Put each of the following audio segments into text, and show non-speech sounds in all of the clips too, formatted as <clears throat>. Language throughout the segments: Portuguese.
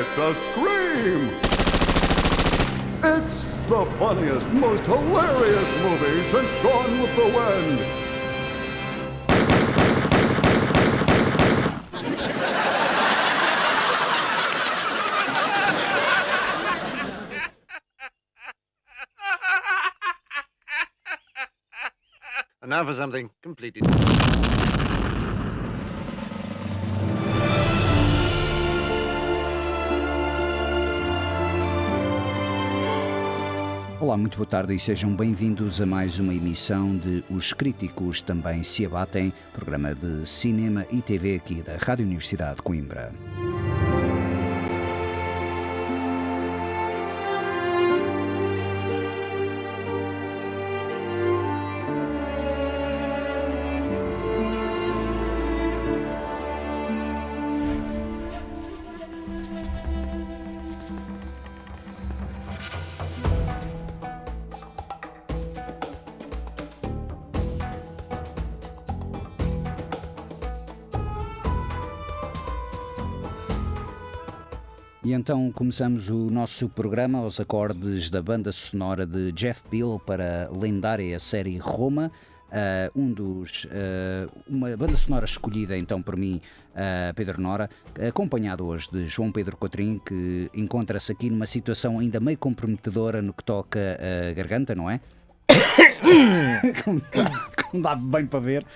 It's a scream! It's the funniest, most hilarious movie since Gone with the Wind. And now for something completely. Olá, muito boa tarde e sejam bem-vindos a mais uma emissão de Os Críticos Também Se Abatem, programa de cinema e TV aqui da Rádio Universidade de Coimbra. Então começamos o nosso programa aos acordes da banda sonora de Jeff Beal para a lendária série Roma. Uh, um dos, uh, uma banda sonora escolhida então por mim, uh, Pedro Nora, acompanhado hoje de João Pedro Cotrim, que encontra-se aqui numa situação ainda meio comprometedora no que toca a garganta, não é? <coughs> como, dá, como dá bem para ver.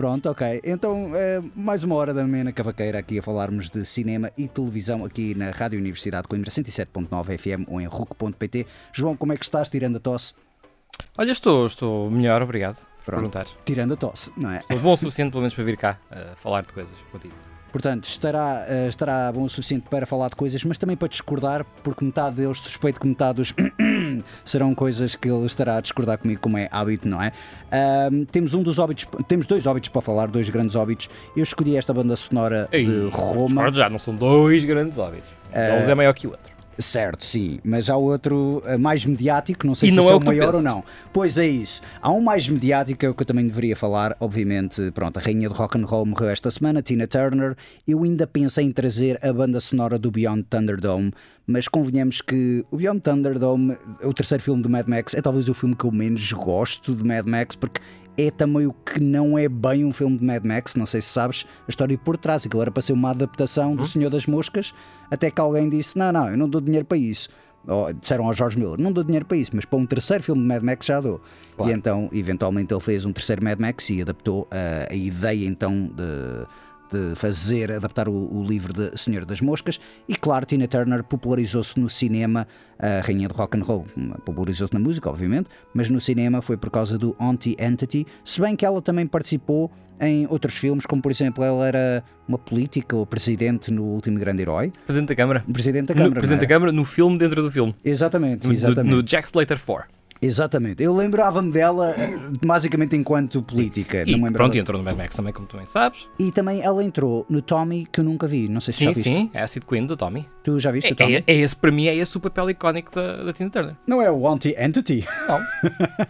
Pronto, ok. Então, é, mais uma hora da Mena Cavaqueira aqui a falarmos de cinema e televisão aqui na Rádio Universidade de Coimbra 107.9 FM ou em RUC.pt. João, como é que estás tirando a tosse? Olha, estou, estou melhor, obrigado por perguntar. Tirando a tosse, não é? Estou bom o suficiente pelo menos para vir cá uh, falar de coisas contigo. Portanto, estará, uh, estará bom o suficiente para falar de coisas, mas também para discordar, porque metade deles, suspeito que metade dos <coughs> serão coisas que ele estará a discordar comigo, como é hábito, não é? Temos um dos óbitos, temos dois óbitos para falar, dois grandes óbitos. Eu escolhi esta banda sonora Ei, de Roma. Discordo já, não são dois grandes óbitos. Uh, Eles é maior que o outro. Certo, sim, mas há outro eh, mais mediático, não sei e se não é, é o maior ou não. Pois é isso. Há um mais mediático, é que eu também deveria falar, obviamente, pronto, a rainha de rock and roll morreu esta semana, Tina Turner. Eu ainda pensei em trazer a banda sonora do Beyond Thunderdome, mas convenhamos que o Beyond Thunderdome, o terceiro filme do Mad Max, é talvez o filme que eu menos gosto de Mad Max, porque é também o que não é bem um filme de Mad Max, não sei se sabes a história por trás, aquilo era para ser uma adaptação do hum? Senhor das Moscas, até que alguém disse: Não, não, eu não dou dinheiro para isso. Ou, disseram ao George Miller: Não dou dinheiro para isso, mas para um terceiro filme de Mad Max já dou. Claro. E então, eventualmente, ele fez um terceiro Mad Max e adaptou a, a ideia então de de fazer, adaptar o, o, livro de Senhor das Moscas. E claro, Tina Turner popularizou-se no cinema, a rainha de rock and roll popularizou-se na música, obviamente, mas no cinema foi por causa do Anti-Entity, se bem que ela também participou em outros filmes, como por exemplo ela era uma política ou presidente no último grande herói. Presidente da Câmara. Presidente da Câmara. No, presidente da Câmara no filme dentro do filme. Exatamente, exatamente. No, no Jack Slater 4. Exatamente. Eu lembrava-me dela eh, basicamente enquanto política. E, não pronto, entrou no Mad Max também, como tu bem sabes. E também ela entrou no Tommy, que eu nunca vi. Não sei se sim, já viste. Sim, é a Acid Queen do Tommy. Tu já viste é, o Tommy? É, é, esse, para mim, é esse o papel icónico da, da Tina Turner. Não é o Anti-Entity? Não.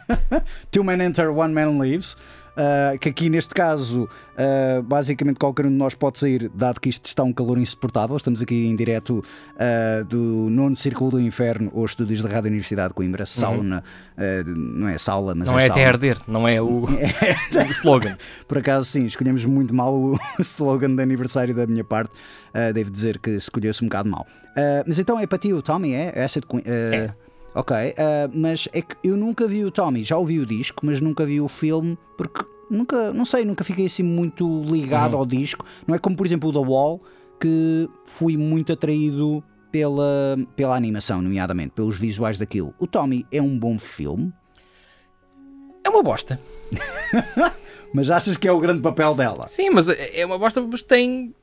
<laughs> Two Men Enter, One Man Leaves. Uh, que aqui neste caso, uh, basicamente qualquer um de nós pode sair, dado que isto está um calor insuportável. Estamos aqui em direto uh, do nono Círculo do Inferno, ou estúdios da Rádio Universidade de Coimbra, sauna, uhum. não é saula, mas não é, é até arder, não é o, <laughs> o slogan. Por acaso, sim, escolhemos muito mal o <laughs> slogan de aniversário da minha parte. devo dizer que escolheu-se um bocado mal. mas então é para ti o Tommy, é? Essa de, é. Ok, uh, mas é que eu nunca vi o Tommy, já ouvi o disco, mas nunca vi o filme porque nunca, não sei, nunca fiquei assim muito ligado uhum. ao disco. Não é como, por exemplo, o The Wall, que fui muito atraído pela, pela animação, nomeadamente, pelos visuais daquilo. O Tommy é um bom filme. É uma bosta. <laughs> mas achas que é o grande papel dela? Sim, mas é uma bosta porque tem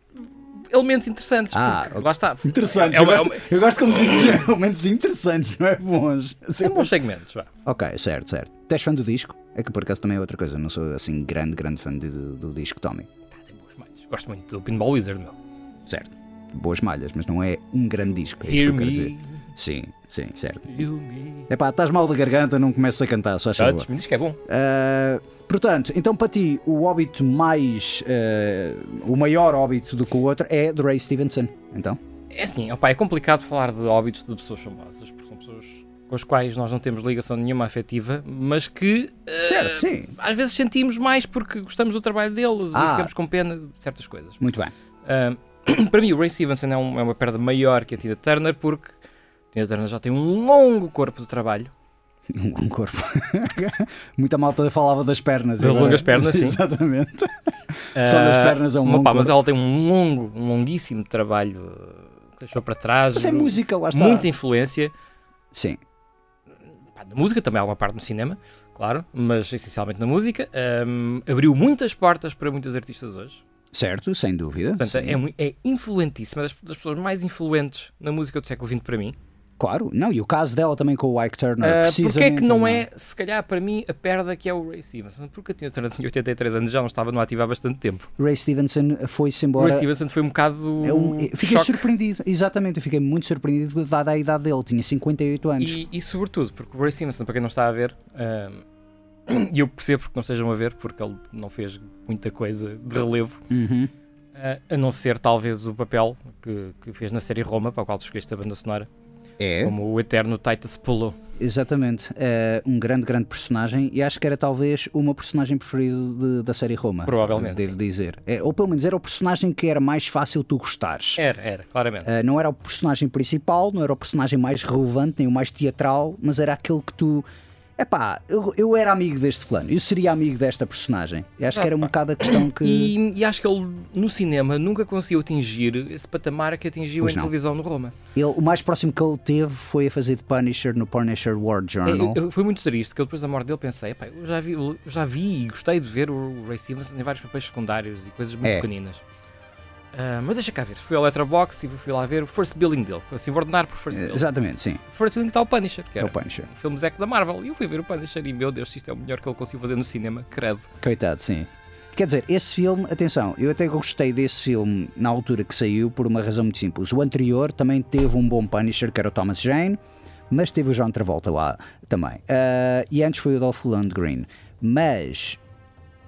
elementos interessantes. Ah, lá está. Interessantes. É, eu, gosto, eu gosto como dizes <laughs> elementos interessantes, não é bons. São bons segmentos, vá. Ok, certo, certo. Tens fã do disco? É que por acaso também é outra coisa. Não sou assim grande, grande fã do, do disco Tommy. Tá, tem boas malhas. Gosto muito do Pinball Wizard, meu. Certo. Boas malhas, mas não é um grande disco. É Hear me. Sim, sim, certo. É pá, estás mal da garganta, não começas a cantar, só achas. Me diz que é bom. Uh, portanto, então para ti, o óbito mais. Uh, o maior óbito do que o outro é do Ray Stevenson, então? É assim, opa, é complicado falar de óbitos de pessoas famosas, porque são pessoas com as quais nós não temos ligação nenhuma afetiva, mas que uh, certo, sim. às vezes sentimos mais porque gostamos do trabalho deles ah. e ficamos com pena de certas coisas. Muito bem. <clears throat> Para mim, o Ray Stevenson é, um, é, uma perda maior que a Tina Turner porque Tina Turner já tem um longo corpo de trabalho. <laughs> Um corpo. <laughs> Muita malta falava das pernas. Das longas pernas, sim. <laughs> Exatamente. Só nas pernas é um longo. Mas ela tem um longo, um longuíssimo trabalho que deixou para trás. Mas é música, lá está. Muita influência. Sim. Na música, também há alguma parte no cinema, claro, mas essencialmente na música. Um, abriu muitas portas para muitos artistas hoje. Certo, sem dúvida. Portanto, é, é influentíssima, das, das pessoas mais influentes na música do século XX para mim. Claro, não, e o caso dela também com o Ike Turner. Uh, porque é que não é, se calhar, para mim, a perda que é o Ray Stevenson? Porque a Tina Turner tinha 83 <laughs> anos já não estava no ativo há bastante tempo. Ray Stevenson foi-se embora. Ray Stevenson foi um bocado. É um, fiquei choque. surpreendido, exatamente, eu fiquei muito surpreendido dada a idade dele, tinha 58 anos. E, e sobretudo, porque o Ray Stevenson, para quem não está a ver, <coughs> e eu percebo porque não sejam a ver, porque ele não fez muita coisa de relevo. Uhum. Uh, a não ser talvez o papel que, que fez na série Roma, para o qual tu escolheste a banda sonora. É. Como o eterno Titus Polo. Exatamente. É um grande, grande personagem e acho que era talvez o meu personagem preferido de, da série Roma. Provavelmente. Devo sim. dizer. É, ou pelo menos era o personagem que era mais fácil tu gostares. Era, era, claramente. Uh, não era o personagem principal, não era o personagem mais relevante, nem o mais teatral, mas era aquele que tu é pá, eu, eu era amigo deste fulano, eu seria amigo desta personagem. E acho que era um bocado a questão <coughs> que. E, e, acho que ele no cinema nunca conseguiu atingir esse patamar que atingiu pois em não. televisão no Roma. Ele, o mais próximo que ele teve foi a fazer de Punisher no Punisher War Journal. É, foi muito triste, que depois da morte dele pensei, epá, eu já vi, eu já vi e gostei de ver o Ray Stevenson em vários papéis secundários e coisas muito é. pequeninas. Uh, mas deixa cá ver, fui ao Letterboxd e fui lá ver o first billing dele, assim, ordenar por first billing. Exatamente, sim. O first billing está o Punisher, que era é o Punisher. um filme Zack da Marvel. E eu fui ver o Punisher e, meu Deus, isto é o melhor que ele conseguiu fazer no cinema, credo. Coitado, sim. Quer dizer, esse filme, atenção, eu até gostei desse filme na altura que saiu por uma razão muito simples. O anterior também teve um bom Punisher, que era o Thomas Jane, mas teve o John Travolta lá também. Uh, e antes foi o Dolph Lundgren. Mas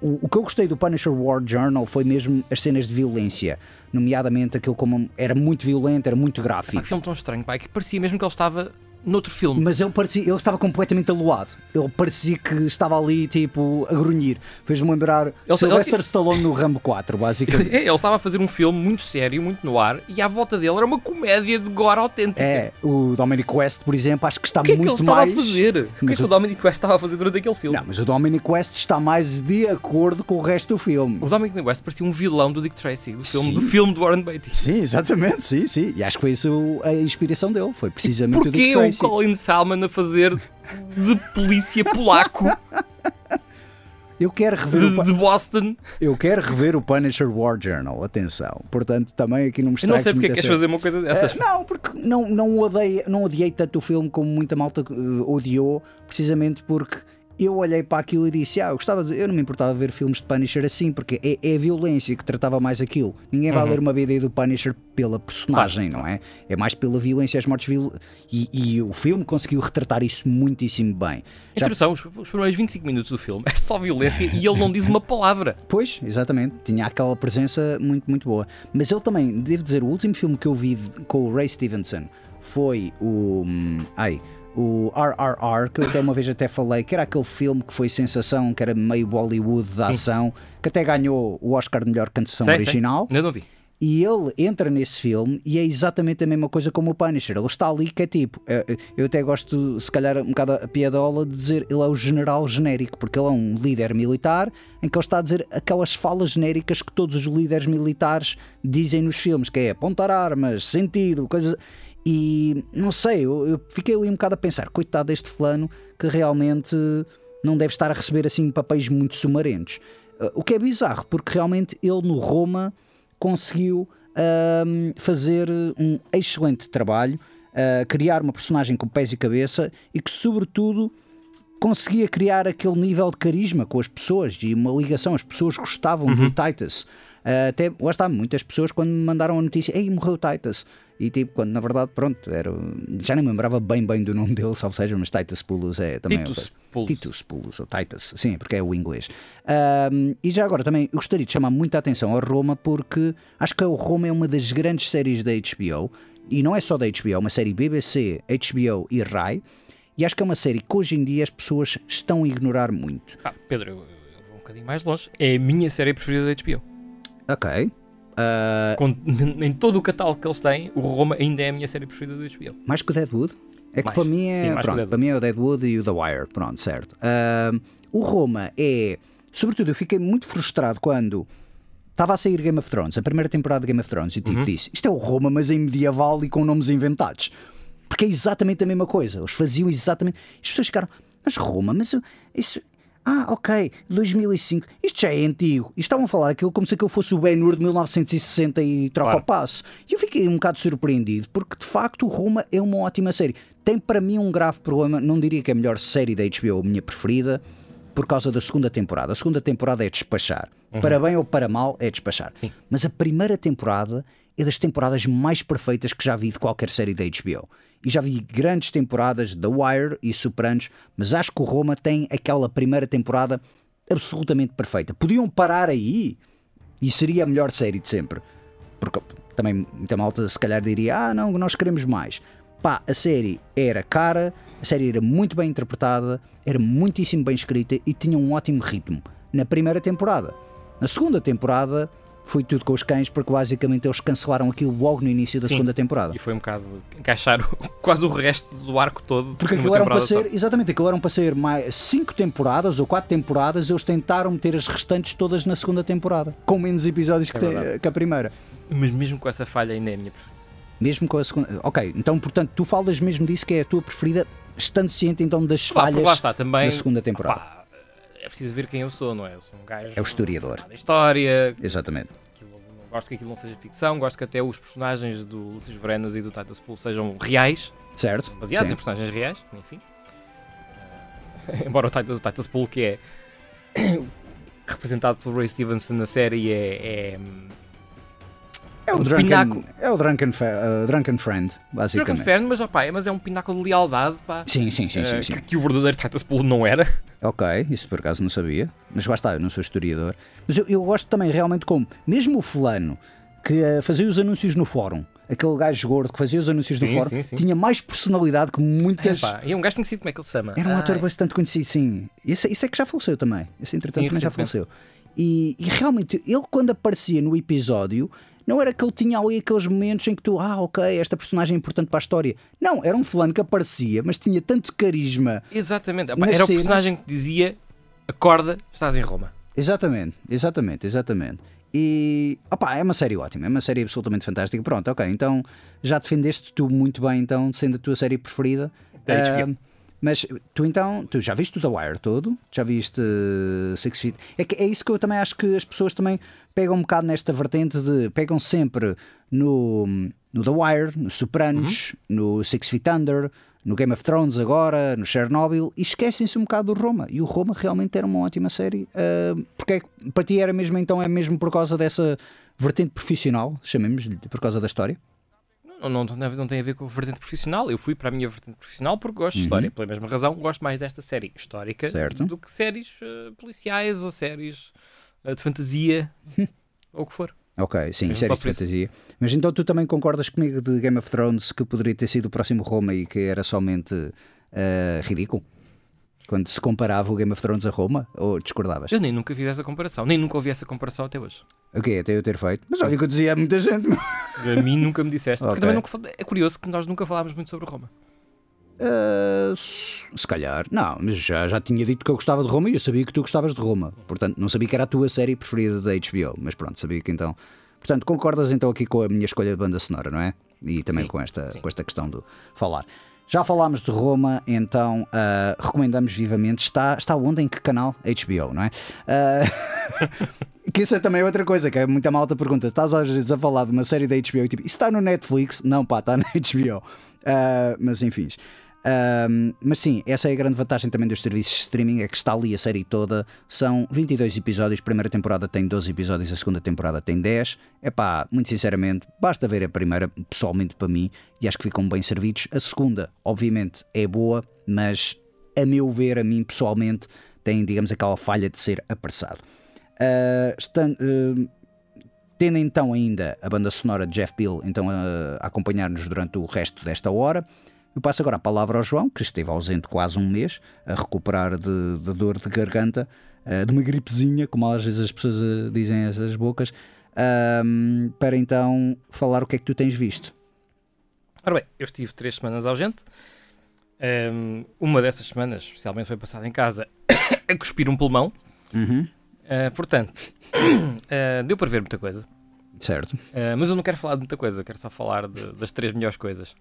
o, o que eu gostei do Punisher War Journal foi mesmo as cenas de violência nomeadamente aquilo como era muito violento, era muito gráfico. Que filme tão estranho, pai, que parecia mesmo que ele estava noutro filme. Mas ele, parecia, ele estava completamente aluado. Ele parecia que estava ali, tipo, a grunhir. Fez-me lembrar ele, Sylvester ele, Stallone no Rambo 4, basicamente. <laughs> Ele, estava a fazer um filme muito sério, muito no ar, e à volta dele era uma comédia de gore autêntica. É, o Dominic West, por exemplo, acho que está muito mais... O que é que ele estava mais... a fazer? O que é que o... o Dominic West estava a fazer durante aquele filme? Não, mas o Dominic West está mais de acordo com o resto do filme. O Dominic West parecia um vilão do Dick Tracy, do filme, do filme do Warren Beatty. Sim, exatamente, sim, sim. E acho que foi isso a inspiração dele, foi precisamente o Dick Tracy. O Colin Salmon a fazer de polícia polaco. Eu quero rever de, o de Boston. Eu quero rever o Punisher War Journal, atenção. Portanto, também aqui não me Eu não sei porque é que queres fazer uma coisa dessas. Uh, não, porque não, não, odiei, não odiei tanto o filme como muita malta uh, odiou, precisamente porque eu olhei para aquilo e disse: Ah, eu gostava de, eu não me importava ver filmes de Punisher assim, porque é, é a violência que tratava mais aquilo. Ninguém vai uhum. ler uma BD do Punisher pela personagem, claro. não é? É mais pela violência, as mortes viol... e, e, o filme conseguiu retratar isso muitíssimo bem. Já... Introdução, os, os primeiros 25 minutos do filme é só violência e ele não diz uma palavra. <laughs> Pois, exatamente, tinha aquela presença muito, muito boa. Mas ele também, devo dizer, o último filme que eu vi com o Ray Stevenson foi o. Hum, ai o RRR, que eu até uma vez até falei, que era aquele filme que foi sensação, que era meio Bollywood da ação, que até ganhou o Oscar de melhor canção sei, original. Sei. Eu não vi. E ele entra nesse filme e é exatamente a mesma coisa como o Punisher. Ele está ali que é tipo. É, é, eu até gosto, se calhar, um bocado a piadola de dizer ele é o general genérico, porque ele é um líder militar em que ele está a dizer aquelas falas genéricas que todos os líderes militares dizem nos filmes, que é apontar armas, sentido, coisas. E não sei, eu, eu fiquei ali um bocado a pensar, coitado deste fulano que realmente não deve estar a receber assim papéis muito sumarentos. Uh, o que é bizarro, porque realmente ele no Roma conseguiu uh, fazer um excelente trabalho, uh, criar uma personagem com pés e cabeça e que, sobretudo, conseguia criar aquele nível de carisma com as pessoas e uma ligação. As pessoas gostavam uhum. do Titus. Uh, até, lá está, muitas pessoas quando me mandaram a notícia, ei, morreu o Titus. E tipo, quando na verdade, pronto, era, já nem me lembrava bem bem do nome <laughs> dele, salvo seja, mas Titus Pulus é também. Titus Pulus. Titus ou Titus, sim, porque é o inglês. Um, e já agora também gostaria de chamar muita atenção a Roma, porque acho que o Roma é uma das grandes séries da HBO, e não é só da HBO, é uma série BBC, HBO e Rai. E acho que é uma série que hoje em dia as pessoas estão a ignorar muito. Ah, Pedro, eu vou um bocadinho mais longe. É a minha série preferida da HBO. Ok. Uh... Com, <laughs> em todo o catálogo que eles têm, o Roma ainda é a minha série preferida do HBO. Mais que o Deadwood? É que mais, para mim é. Sim, pronto, para mim é o Deadwood e o The Wire. Pronto, certo. Uh, o Roma é. Sobretudo, eu fiquei muito frustrado quando estava a sair Game of Thrones, a primeira temporada de Game of Thrones, e tipo uhum. disse: Isto é o Roma, mas em medieval e com nomes inventados. Porque é exatamente a mesma coisa. Eles faziam exatamente. As pessoas ficaram, mas Roma, mas isso, ah, ok, 2005. Isto já é antigo. E estavam a falar aquilo como se aquilo fosse o Ben-Hur de 1960 e troca claro. o passo. E eu fiquei um bocado surpreendido, porque de facto Roma é uma ótima série. Tem para mim um grave problema, não diria que é a melhor série da HBO, a minha preferida, por causa da segunda temporada. A segunda temporada é despachar. Uhum. Para bem ou para mal, é despachar. Sim. Mas a primeira temporada é das temporadas mais perfeitas que já vi de qualquer série da HBO e já vi grandes temporadas da Wire e Sopranos, mas acho que o Roma tem aquela primeira temporada absolutamente perfeita. Podiam parar aí e seria a melhor série de sempre. Porque também muita malta se calhar diria: ah, não, nós queremos mais. Pá, a série era cara, a série era muito bem interpretada, era muitíssimo bem escrita e tinha um ótimo ritmo na primeira temporada. Na segunda temporada foi tudo com os cães, porque basicamente eles cancelaram aquilo logo no início da Sim, segunda temporada. E foi um bocado encaixar <laughs> quase o resto do arco todo. Porque aquilo eram para ser, exatamente, aquilo eram para ser mais cinco temporadas ou quatro temporadas, eles tentaram meter as restantes todas na segunda temporada, com menos episódios é que, que, a primeira. Mas mesmo com essa falha ainda é a minha preferida. Mesmo com a segunda. Ok, então portanto tu falas mesmo disso que é a tua preferida, estando ciente então das falhas lá está, também, da segunda temporada. Opa, é preciso ver quem eu sou, não é? Eu sou um gajo. É o historiador. Da história. Exatamente. Aquilo, gosto que aquilo não seja ficção, gosto que até os personagens do Lúcio Verenas e do Titus Pool sejam reais. Certo. Baseados sim. em personagens reais, enfim. Uh, <laughs> embora o Titus, o Titus Pool, que é <coughs> representado pelo Ray Stevenson na série, é, é é o, drunken, é o drunken, uh, drunken Friend, basicamente. Drunken Friend, mas, opa, é, mas é um pináculo de lealdade, pá. Sim, sim, sim. Uh, sim, sim. Que, que, o verdadeiro Titus Pool não era. <laughs> Ok, isso por acaso não sabia. Mas lá está, eu não sou historiador. Mas eu, eu gosto também realmente como, mesmo o fulano que uh, fazia os anúncios no fórum, aquele gajo gordo que fazia os anúncios sim, no fórum, sim, sim. tinha mais personalidade que muitas. É, e é um gajo conhecido, como é que ele se chama? Era um Ai. ator bastante conhecido, sim. Isso, isso é que já faleceu também. Esse entretanto também já faleceu. E, e realmente, ele quando aparecia no episódio não era que ele tinha ali aqueles momentos em que tu, ah, ok, esta personagem é importante para a história. Não, era um fulano que aparecia, mas tinha tanto carisma. Exatamente. Era cenas. o personagem que dizia: acorda, estás em Roma. Exatamente, exatamente, exatamente. E opa, é uma série ótima, é uma série absolutamente fantástica. Pronto, ok, então já defendeste tu muito bem, então, sendo a tua série preferida. Uh, mas tu então, tu já viste o The Wire todo? Já viste uh, Six Feet? É, que, é isso que eu também acho que as pessoas também pegam um bocado nesta vertente de. pegam sempre no, no The Wire, no Sopranos, uhum. no Six Feet Under, no Game of Thrones agora, no Chernobyl, e esquecem-se um bocado do Roma. E o Roma realmente era uma ótima série. Uh, porque é, para ti era mesmo então, é mesmo por causa dessa vertente profissional, chamemos-lhe, por causa da história? Não, não, não, tem a ver com a vertente profissional. Eu fui para a minha vertente profissional porque gosto de história. Uhum. Pela mesma razão, gosto mais desta série histórica certo. do que séries uh, policiais ou séries de fantasia ou o que for. Ok, sim, séries de fantasia. Mas então tu também concordas comigo de Game of Thrones que poderia ter sido o próximo Roma e que era somente uh, ridículo? Quando se comparava o Game of Thrones a Roma? Ou discordavas? Eu nem nunca fiz essa comparação, nem nunca ouvi essa comparação até hoje. Ok, até eu ter feito. Mas olha que eu dizia a muita gente. A mim nunca me disseste. Okay. Também nunca, é curioso que nós nunca falámos muito sobre Roma. Uh, se calhar, não, mas já, já tinha dito que eu gostava de Roma e eu sabia que tu gostavas de Roma. Portanto, não sabia que era a tua série preferida da HBO, mas pronto, sabia que então. Portanto, concordas então aqui com a minha escolha de banda sonora, não é? E também sim, com, esta, sim. com esta questão de falar. Já falámos de Roma, então uh, recomendamos vivamente. Está, está onde? Em que canal? HBO, não é? Uh, <laughs> que isso é também outra coisa, que é muita malta pergunta. Estás às vezes a falar de uma série da HBO e tipo, isso está no Netflix? Não, pá, está na <laughs> HBO. Uh, mas enfim. Um, mas sim, essa é a grande vantagem também dos serviços de streaming, é que está ali a série toda. São 22 episódios, a primeira temporada tem 12 episódios, a segunda temporada tem 10. É pá, muito sinceramente, basta ver a primeira, pessoalmente para mim, e acho que ficam bem servidos. A segunda, obviamente, é boa, mas a meu ver, a mim pessoalmente, tem, digamos, aquela falha de ser apressado. Uh, uh, tendo então ainda a banda sonora de Jeff Bill então, a, a acompanhar-nos durante o resto desta hora. Eu passo agora a palavra ao João, que esteve ausente quase um mês, a recuperar de, de dor de garganta, uh, de uma gripezinha, como às vezes as pessoas uh, dizem essas bocas, uh, para então falar o que é que tu tens visto. Ora bem, eu estive três semanas ausente. Um, uma dessas semanas, especialmente, foi passada em casa <coughs> a cuspir um pulmão. Uhum. Uh, portanto, <coughs> deu para ver muita coisa. Certo. mas eu não quero falar de muita coisa, quero só falar de, das três melhores coisas.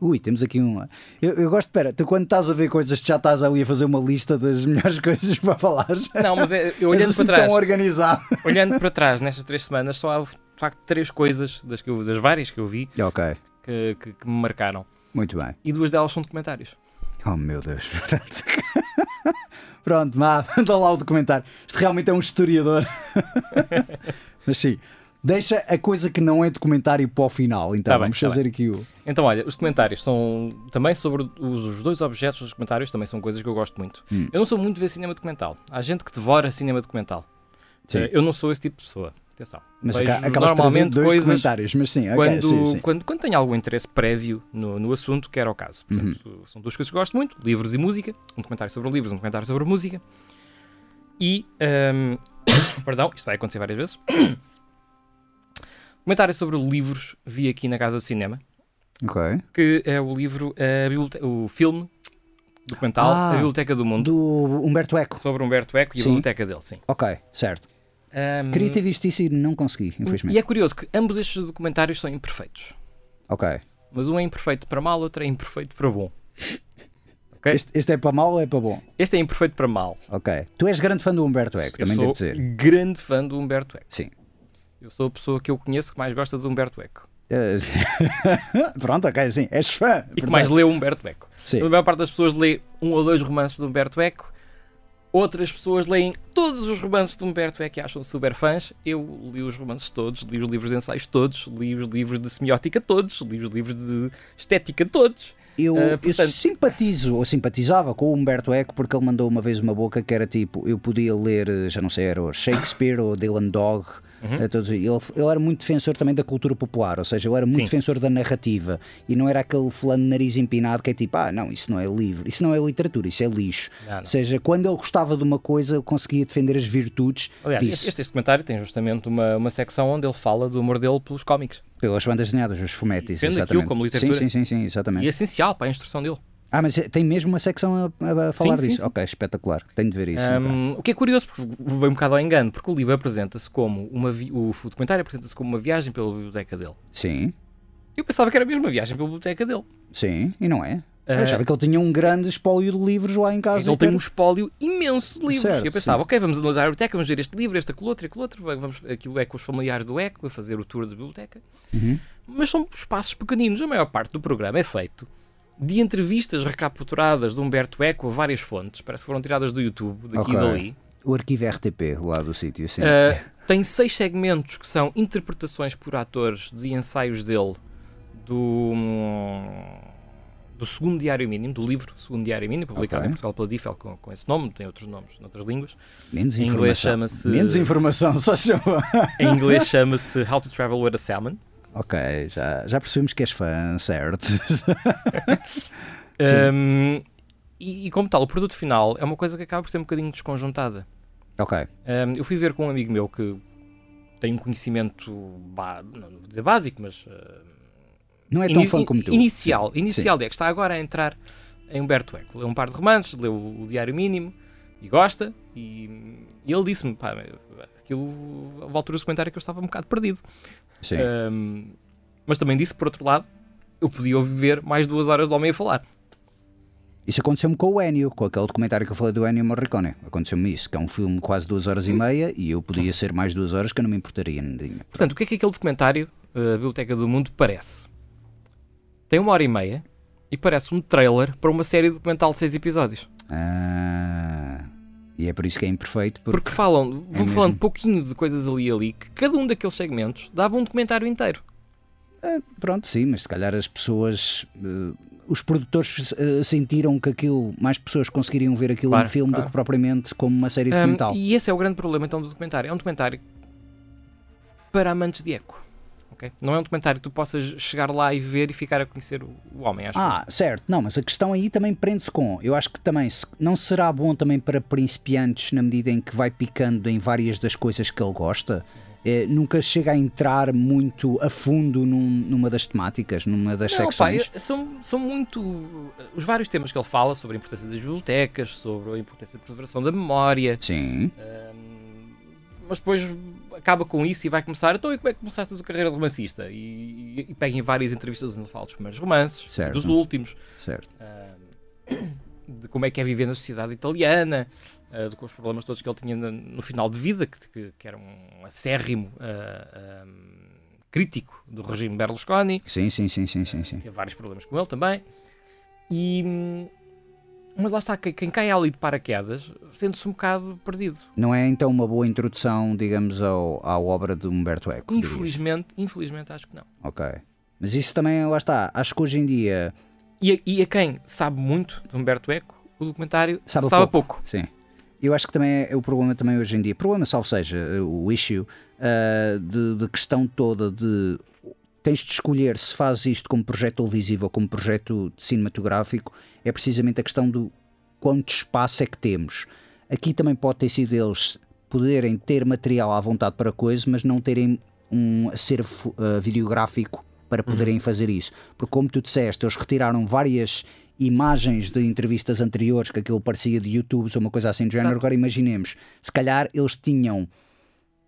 Ui, temos aqui uma. Eu, eu gosto, espera, tu quando estás a ver coisas, já estás ali a fazer uma lista das <laughs> melhores coisas para falar. Não, mas é, eu olhando assim para trás. Tão organizado. <laughs> Olhando para trás nestas três semanas, só há de facto três coisas das, que eu, das várias que eu vi okay. que, que, que, me marcaram. Muito bem. E duas delas são documentários. Oh meu Deus. <laughs> Pronto, má, dá lá o documentário. Isto realmente é um historiador. mas sim. Deixa a coisa que não é documentário para o final, então tá vamos bem, fazer tá aqui o. Então, olha, os documentários são também sobre os, dois objetos dos documentários, também são coisas que eu gosto muito. Hum. Eu não sou muito de ver cinema documental. Há gente que devora cinema documental. Sim. Eu não sou esse tipo de pessoa. Atenção. Mas Vejo normalmente dois coisas comentários, mas sim, quando, okay, sim, sim. Quando, quando tenho algum interesse prévio no, no assunto, que era o caso. Portanto, uhum. São duas coisas que eu gosto muito: livros e música. Um documentário sobre livros, um documentário sobre música. E. Um, <coughs> perdão, isto vai acontecer várias vezes. Comentário sobre livros vi aqui na Casa do Cinema. Ok. Que é o livro, o filme documental ah, A Biblioteca do Mundo. Do Humberto Eco. Sobre Humberto Eco e sim. a biblioteca dele, sim. Ok, certo. Um, Queria ter visto isso e não consegui, infelizmente. E é curioso que ambos estes documentários são imperfeitos. Ok. Mas um é imperfeito para mal, outro é imperfeito para bom. Okay? Este, este, é para mal ou é para bom? Este é imperfeito para mal. Ok. Tu és grande fã do Humberto Eco, também devo dizer. grande fã do Humberto Eco. Sim. Eu sou a pessoa que eu conheço que mais gosta de Humberto Eco. Eh, <laughs> pronto, ok, sim, és fã. E que mais lê Humberto Eco. Sim. A maior parte das pessoas lê um ou dois romances de Humberto Eco. Outras pessoas leem todos os romances de Humberto Eco e acham super fãs. Eu li os romances todos, li os livros de ensaios todos, li os livros de semiótica todos, li os livros de estética todos. Eu, uh, portanto... eu, simpatizo ou simpatizava com o Humberto Eco porque ele mandou uma vez uma boca que era tipo: eu podia ler, já não sei, era Shakespeare ou Dylan Dog Uhum. Ele, ele, era muito defensor também da cultura popular, ou seja, ele era muito Sim. defensor da narrativa e não era aquele fulano de nariz empinado que é tipo, ah, não, isso não é livro, isso não é literatura, isso é lixo. Não, não. Ou seja, quando ele gostava de uma coisa, ele conseguia defender as virtudes. Aliás, disso. Este, este documentário tem justamente uma, uma secção onde ele fala do amor dele pelos cómics. Pelas bandas desenhadas, os fumetis. Defende aquilo como literatura. Sim, sim, sim, sim, exatamente. E é essencial para a instrução dele. Ah, mas tem mesmo uma secção a, a falar sim, disso? Sim, sim. Ok, espetacular. Tenho de ver isso. Um, então. O que é curioso, porque veio um bocado ao engano, porque o livro apresenta-se como uma. Vi... O documentário apresenta-se como uma viagem pela biblioteca dele. Sim. Eu pensava que era mesmo uma viagem pela biblioteca dele. Sim, e não é? Eu achava que ele tinha um grande espólio de livros lá em casa. Então ele tem um espólio imenso de livros. Certo, eu pensava, sim. ok, vamos analisar a biblioteca, vamos ver este livro, este, aquele outro, aquele outro. Vamos, aquilo é com os familiares do ECO, a fazer o tour da biblioteca. Uhum. Mas são espaços pequeninos. A maior parte do programa é feito de entrevistas recapturadas de Humberto Eco a várias fontes, parece que foram tiradas do YouTube, daqui okay. e dali. O arquivo RTP, lá do sítio, sim. Uh, <laughs> tem seis segmentos que são interpretações por atores de ensaios dele do, do segundo diário mínimo, do livro Segundo Diário Mínimo, publicado okay. em Portugal pela DIFEL com, com esse nome, tem outros nomes noutras línguas. Menos em inglês chama-se. Menos informação, <laughs> só chama. em inglês chama-se How to Travel with a Salmon. Ok, já, já percebemos que és fã, certo? <laughs> um, e, e, como tal, o produto final é uma coisa que acaba por ser um bocadinho desconjuntada. Ok. Um, eu fui ver com um amigo meu que tem um conhecimento, não vou dizer básico, mas. Uh, não é tão in, fã como tu. Inicial, Sim. inicial, Sim. é que está agora a entrar em Humberto Eco. Leu um par de romances, leu o Diário Mínimo e gosta. E, e ele disse-me, pá, aquilo, a altura do comentário que eu estava um bocado perdido. Sim. Um, mas também disse, por outro lado, eu podia ouvir mais duas horas do homem a falar. Isso aconteceu-me com o Ennio, com aquele documentário que eu falei do Ennio Morricone. Aconteceu-me isso, que é um filme quase duas horas e meia e eu podia ser mais duas horas que eu não me importaria. Nadinha. Portanto, o que é que aquele documentário, uh, a Biblioteca do Mundo, parece? Tem uma hora e meia e parece um trailer para uma série documental de seis episódios. Ah, e é por isso que é imperfeito. Porque, porque falam, é vão falando pouquinho de coisas ali e ali, que cada um daqueles segmentos dava um documentário inteiro. Ah, pronto, sim, mas se calhar as pessoas. Uh, os produtores uh, sentiram que aquilo, mais pessoas conseguiriam ver aquilo claro, em filme claro. do que propriamente como uma série documental. Um, e esse é o grande problema então do documentário. É um documentário para amantes de eco. Okay? Não é um documentário que tu possas chegar lá e ver e ficar a conhecer o, o homem, acho. Ah, certo. Não, mas a questão aí também prende-se com. Eu acho que também não será bom também para principiantes na medida em que vai picando em várias das coisas que ele gosta. É, nunca chega a entrar muito a fundo num, numa das temáticas, numa das não, secções. Pá, são, são muito. Os vários temas que ele fala sobre a importância das bibliotecas, sobre a importância da preservação da memória. Sim. Mas depois acaba com isso e vai começar. Então, e como é que começaste a tua carreira de romancista? E, e, e pega em várias entrevistas onde ele fala dos primeiros romances, certo. dos últimos. Certo. Um, de como é que é viver na sociedade italiana, uh, com os problemas todos que ele tinha no, no final de vida, que, que, que era um acérrimo uh, um, crítico do regime Berlusconi. Sim, sim, sim, sim, sim, sim. Teve vários problemas com ele também. E, mas lá está, quem cai ali de paraquedas sente-se um bocado perdido. Não é então uma boa introdução, digamos, ao, à obra de Humberto Eco? Infelizmente, infelizmente acho que não. Ok. Mas isso também, lá está, acho que hoje em dia e a, e a quem sabe muito de Humberto Eco, o documentário sabe, sabe pouco. pouco. Sim. Eu acho que também é o problema também hoje em dia. Problema, salvo seja, o issue uh, de, de, questão toda de tens de escolher se fazes isto como projeto televisivo ou como projeto cinematográfico, é precisamente a questão do quanto espaço é que temos. Aqui também pode ter sido eles poderem ter material à vontade para coisa, mas não terem um acervo uh, videográfico para poderem uhum. fazer isso. Porque, como tu disseste, eles retiraram várias imagens de entrevistas anteriores que aquilo parecia de YouTube ou uma coisa assim do género. Agora imaginemos, se calhar eles tinham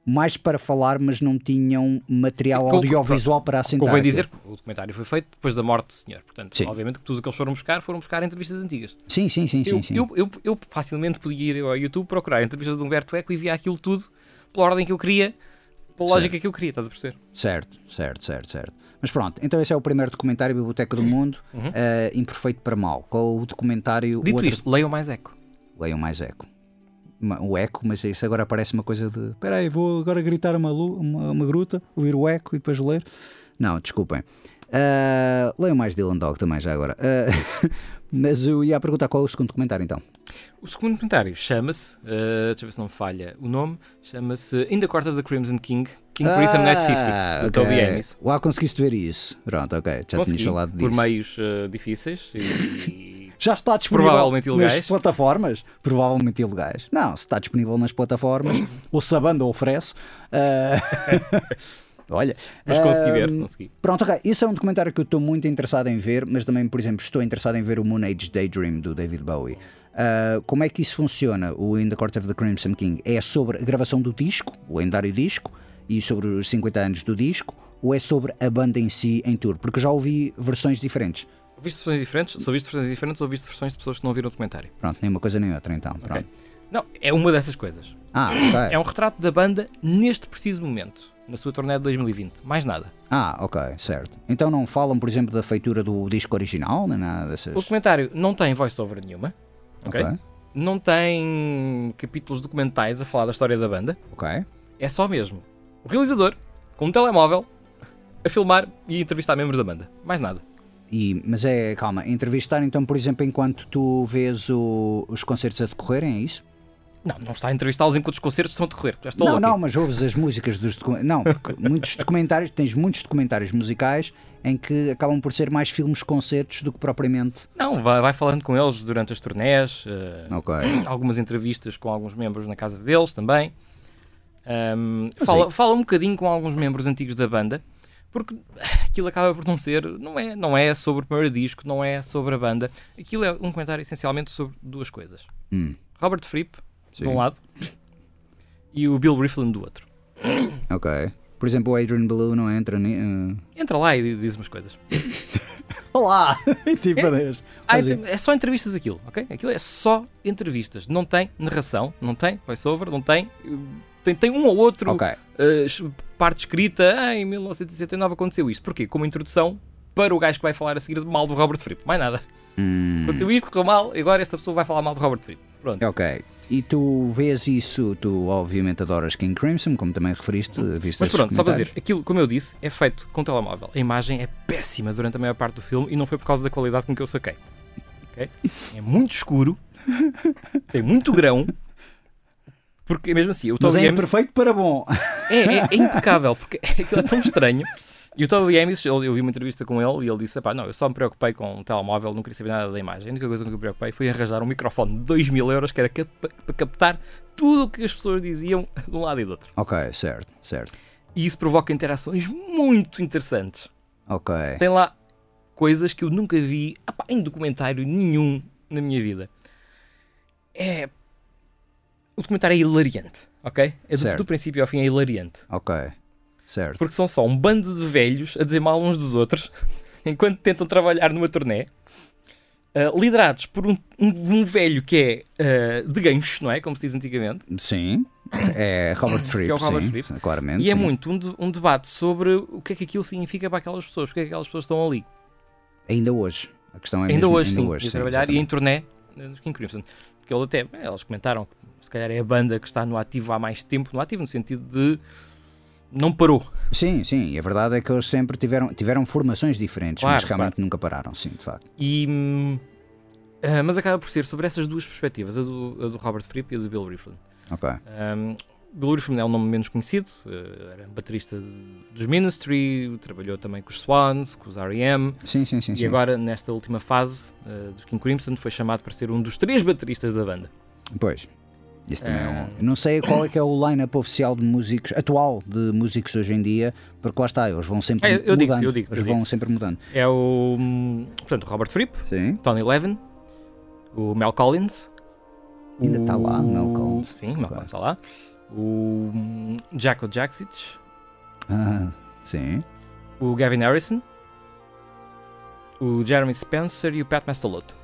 mais para falar, mas não tinham material audiovisual para assentar. Convém dizer que o documentário foi feito depois da morte do senhor. Portanto, sim. obviamente que tudo o que eles foram buscar, foram buscar entrevistas antigas. Sim, sim, sim. Eu, sim, sim. Eu, eu, eu, facilmente podia ir ao YouTube procurar entrevistas de Humberto Eco e via aquilo tudo pela ordem que eu queria, pela lógica certo. que eu queria, estás a perceber? Certo, certo, certo, certo. Mas pronto, então esse é o primeiro documentário Biblioteca do Mundo, uhum. uh, Imperfeito para Mal. Com o documentário. Dito outro... isto, leiam mais eco. Leiam mais eco. O eco, mas isso agora parece uma coisa de. Espera aí, vou agora gritar uma, uma, uma gruta, ouvir o eco e depois ler. Não, desculpem. Uh, leiam mais Dylan Dog também, já agora. Uh, <laughs> mas eu ia perguntar qual é o segundo documentário então. O segundo documentário chama-se, uh, deixa eu ver se não falha o nome, chama-se In the Court of the Crimson King, King Prism Net 50, do okay. Toby Amis. Uau, conseguiste ver isso. Pronto, ok, já tinha falado disso. por meios uh, difíceis e... Já está disponível provavelmente ilegais. nas plataformas? Provavelmente ilegais. Não, se está disponível nas plataformas, <laughs> ou se a banda oferece. Uh... <laughs> Olha, mas consegui ver, consegui. Pronto, ok. Isso é um documentário que eu estou muito interessado em ver, mas também, por exemplo, estou interessado em ver o Moon Age Daydream do David Bowie. Uh, como é que isso funciona? O In the Court of the Crimson King é sobre a gravação do disco, o lendário disco, e sobre os 50 anos do disco, ou é sobre a banda em si em tour? Porque já ouvi versões diferentes. Ouviste versões diferentes? Só viste versões diferentes ou ouviste versões de pessoas que não ouviram o documentário? Pronto, nem uma coisa nem outra então. Okay. Não, é uma dessas coisas. Ah, okay. É um retrato da banda neste preciso momento, na sua turnê de 2020. Mais nada. Ah, ok, certo. Então não falam, por exemplo, da feitura do disco original, nem nada dessas... O documentário não tem voice-over nenhuma. Ok. okay não tem capítulos documentais a falar da história da banda. Ok. É só mesmo o realizador com um telemóvel a filmar e entrevistar membros da banda. Mais nada. E, mas é, calma, entrevistar então, por exemplo, enquanto tu vês o, os concertos a decorrerem, é isso? Não, não está a entrevistá-los enquanto os concertos estão a decorrer. Não, não, mas ouves as músicas dos documentários. Não, porque <laughs> muitos documentários, tens muitos documentários musicais em que acabam por ser mais filmes concertos do que propriamente. Não, vai, vai falando com eles durante as turnés, uh, okay. <clears throat> algumas entrevistas com alguns membros na casa deles também. Um, fala, fala um bocadinho com alguns membros antigos da banda, porque aquilo acaba por não ser, não é, não é sobre o primeiro disco, não é sobre a banda. Aquilo é um comentário essencialmente sobre duas coisas: hum. Robert Fripp, Sim. de um lado, e o Bill Riflin do outro. Ok. Por exemplo, o Adrian Belew não entra. Uh... Entra lá e diz umas coisas. <laughs> Olá! <laughs> tipo, é, assim. é só entrevistas aquilo, ok? Aquilo é só entrevistas. Não tem narração, não tem voiceover, não tem. Tem, tem um ou outro okay. uh, parte escrita. Ah, em 1969 aconteceu isto. Porquê? Como introdução para o gajo que vai falar a seguir mal do Robert Fripp. Mais nada. Hum. Aconteceu isto, correu mal, e agora esta pessoa vai falar mal do Robert Fripp. Pronto. Ok. E tu vês isso, tu obviamente adoras King Crimson, como também referiste, viste Mas pronto, só para dizer, aquilo, como eu disse, é feito com telemóvel. A imagem é péssima durante a maior parte do filme e não foi por causa da qualidade com que eu saquei. Okay? É muito escuro, <laughs> tem muito grão, porque mesmo assim, o Mas é Games... perfeito para bom. É, é, é impecável, porque <laughs> aquilo é tão estranho e o Toby Amis, eu, eu vi uma entrevista com ele e ele disse: pá, não, eu só me preocupei com um telemóvel, não queria saber nada da imagem. A única coisa com que me preocupei foi arranjar um microfone de 2 mil euros que era cap para captar tudo o que as pessoas diziam de um lado e do outro. Ok, certo, certo. E isso provoca interações muito interessantes. Ok. Tem lá coisas que eu nunca vi apá, em documentário nenhum na minha vida. É. O documentário é hilariante, ok? É do, do princípio ao fim é hilariante. Ok. Certo. Porque são só um bando de velhos a dizer mal uns dos outros <laughs> enquanto tentam trabalhar numa turnê. Uh, liderados por um, um, um velho que é uh, de gancho, não é? Como se diz antigamente. Sim. É Robert Fripp. <coughs> que é o Robert sim, Fripp. Claramente. E é sim. é muito um, de, um, debate sobre o que é que aquilo significa para aquelas pessoas, porque é que aquelas pessoas estão ali. Ainda hoje. A questão é ainda mesmo, hoje, ainda sim. Hoje, sim, trabalhar exatamente. e em turnê nos King Crimson. Porque ele até, eles comentaram que se calhar é a banda que está no ativo há mais tempo, no ativo no sentido de não parou. Sim, sim, e a verdade é que eles sempre tiveram, tiveram formações diferentes, claro, mas realmente claro. nunca pararam, sim, de facto. E, uh, mas acaba por ser sobre essas duas perspectivas, a do, a do Robert Fripp e a do Bill Rieflin. Ok. Um, Rieflin é um nome menos conhecido, uh, era baterista dos Ministry, trabalhou também com os Swans, com os R.E.M. Sim, sim, sim. E sim. agora, nesta última fase uh, dos King Crimson, foi chamado para ser um dos três bateristas da banda. Pois. Isso também é um... Ah. Não sei qual é que é o line-up oficial de músicos, atual de músicos hoje em dia, porque lá está, eles vão sempre é, eu mudando. Digo, eu digo, eles eu vão sempre mudando. É o, portanto, Robert Fripp, Sim. Tony Levin, o Mel Collins. Ainda está lá, Mel Collins. Sim, Mel Collins está lá. O Jaco Jaksic. Ah, sim. O Gavin Harrison. O Jeremy Spencer e o Pat Mastalotto.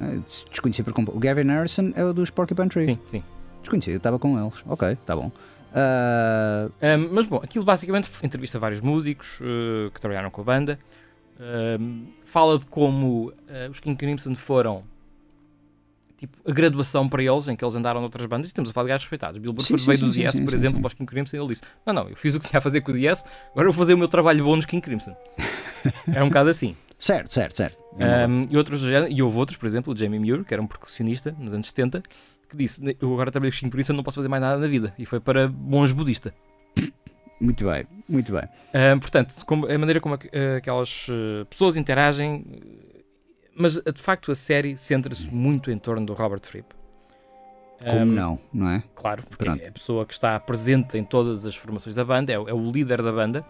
Ah, desconheci por completo. O Gavin Harrison é o dos Porcupine Tree. Sim, sim. Desconheci, eu estava com eles. Ok, tá bom. Uh... Um, mas bom, aquilo basicamente entrevista vários músicos uh, que trabalharam com a banda. Uh, fala de como os King Crimson foram tipo a graduação para eles, em que eles andaram noutras bandas, e estamos a falar de gajos respeitados. Bill Burford veio dos Yes, por exemplo, para os King Crimson, e ele disse: Não, não, eu fiz o que tinha a fazer com os Yes, agora vou fazer o meu trabalho bom nos King Crimson. <laughs> é um bocado assim. Certo, certo, certo. Um, e, outros, e houve outros, por exemplo, o Jamie Muir, que era um percussionista nos anos 70, que disse: Eu agora trabalho com por isso não posso fazer mais nada na vida. E foi para monge budista. <coughs> Muito bem, muito bem. Um, portanto, como, a maneira como aquelas uh, pessoas interagem, mas de facto a série centra-se muito em torno do Robert Fripp. Como um, não, não é? Claro, porque Pronto. é a pessoa que está presente em todas as formações da banda, é, é o líder da banda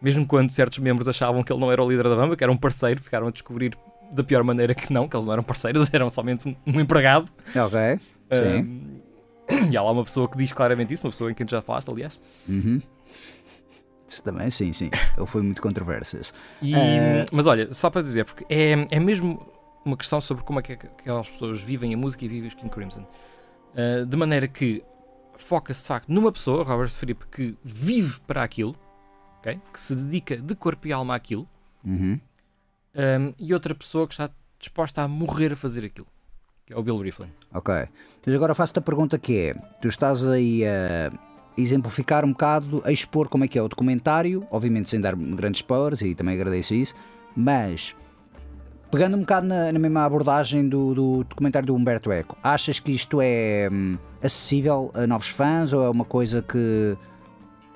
mesmo quando certos membros achavam que ele não era o líder da banda, que era um parceiro, ficaram a descobrir da pior maneira que não, que eles não eram parceiros, <laughs> eram somente um, um empregado. Ok, sim. Um, <coughs> e há lá uma pessoa que diz claramente isso, uma pessoa em quem tu já falaste, aliás. Uhum. Também, sim, sim. <laughs> Ele foi muito controverso. E, uh... Mas olha, só para dizer, porque é, é mesmo uma questão sobre como é que aquelas pessoas vivem a música e vivem os King Crimson. Uh, de maneira que foca-se de facto numa pessoa, Robert Fripp, que vive para aquilo, okay? que se dedica de corpo e alma àquilo, uhum. um, e outra pessoa que está disposta a morrer a fazer aquilo, que é o Bill Rieflin. Ok. Mas agora faço-te a pergunta que é: tu estás aí a exemplificar um bocado, a expor como é que é o documentário, obviamente sem dar grandes spoilers, e também agradeço isso, mas pegando um bocado na, na mesma abordagem do, do, documentário do Humberto Eco, achas que isto é hum, acessível a novos fãs ou é uma coisa que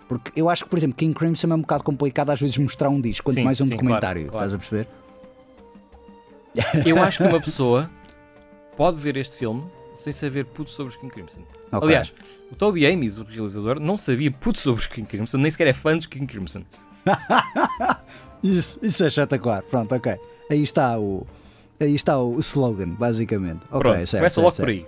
porque eu acho que, por exemplo, King Crimson é um bocado complicado às vezes mostrar um disco, quanto sim, mais um sim, documentário. Claro, claro. Estás a perceber? Eu acho que uma pessoa pode ver este filme sem saber puto sobre os King Crimson. Okay. Aliás, o Toby Amis, o realizador, não sabia puto sobre os King Crimson, nem sequer é fã dos King Crimson. <laughs> isso, isso é espetacular. Pronto, ok. Aí está o, aí está o slogan, basicamente. Pronto, certo, começa certo, logo certo. por aí.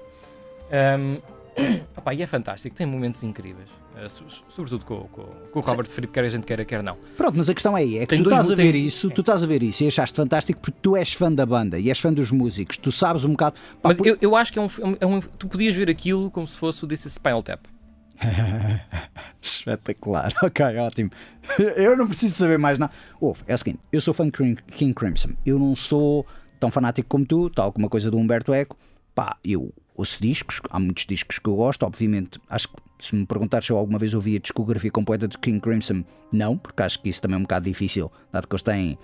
Um, <coughs> Opa, e é fantástico, tem momentos incríveis. Uh, sobretudo com, com, com o Robert Fripp, quer a gente queira, quer não. Pronto, mas a questão é, é que tem tu estás a ver tem... isso, tu estás a ver isso e achaste fantástico porque tu és fã da banda e és fã dos músicos, tu sabes um bocado. Pá, mas por... eu, eu acho que é um, é um, Tu podias ver aquilo como se fosse o This is Spinal Tap. <laughs> Espetacular, <laughs> ok, ótimo. <laughs> Eu não preciso saber mais nada. Ouve, é o seguinte: eu sou fã de King Crimson, eu não sou tão fanático como tu, tal como a coisa do Humberto Eco. Pá, eu ouço discos, há muitos discos que eu gosto, obviamente. Acho que se me perguntar se eu alguma vez ouvi a discografia completa de King Crimson, não, porque acho que isso também é um bocado difícil, dado que eles têm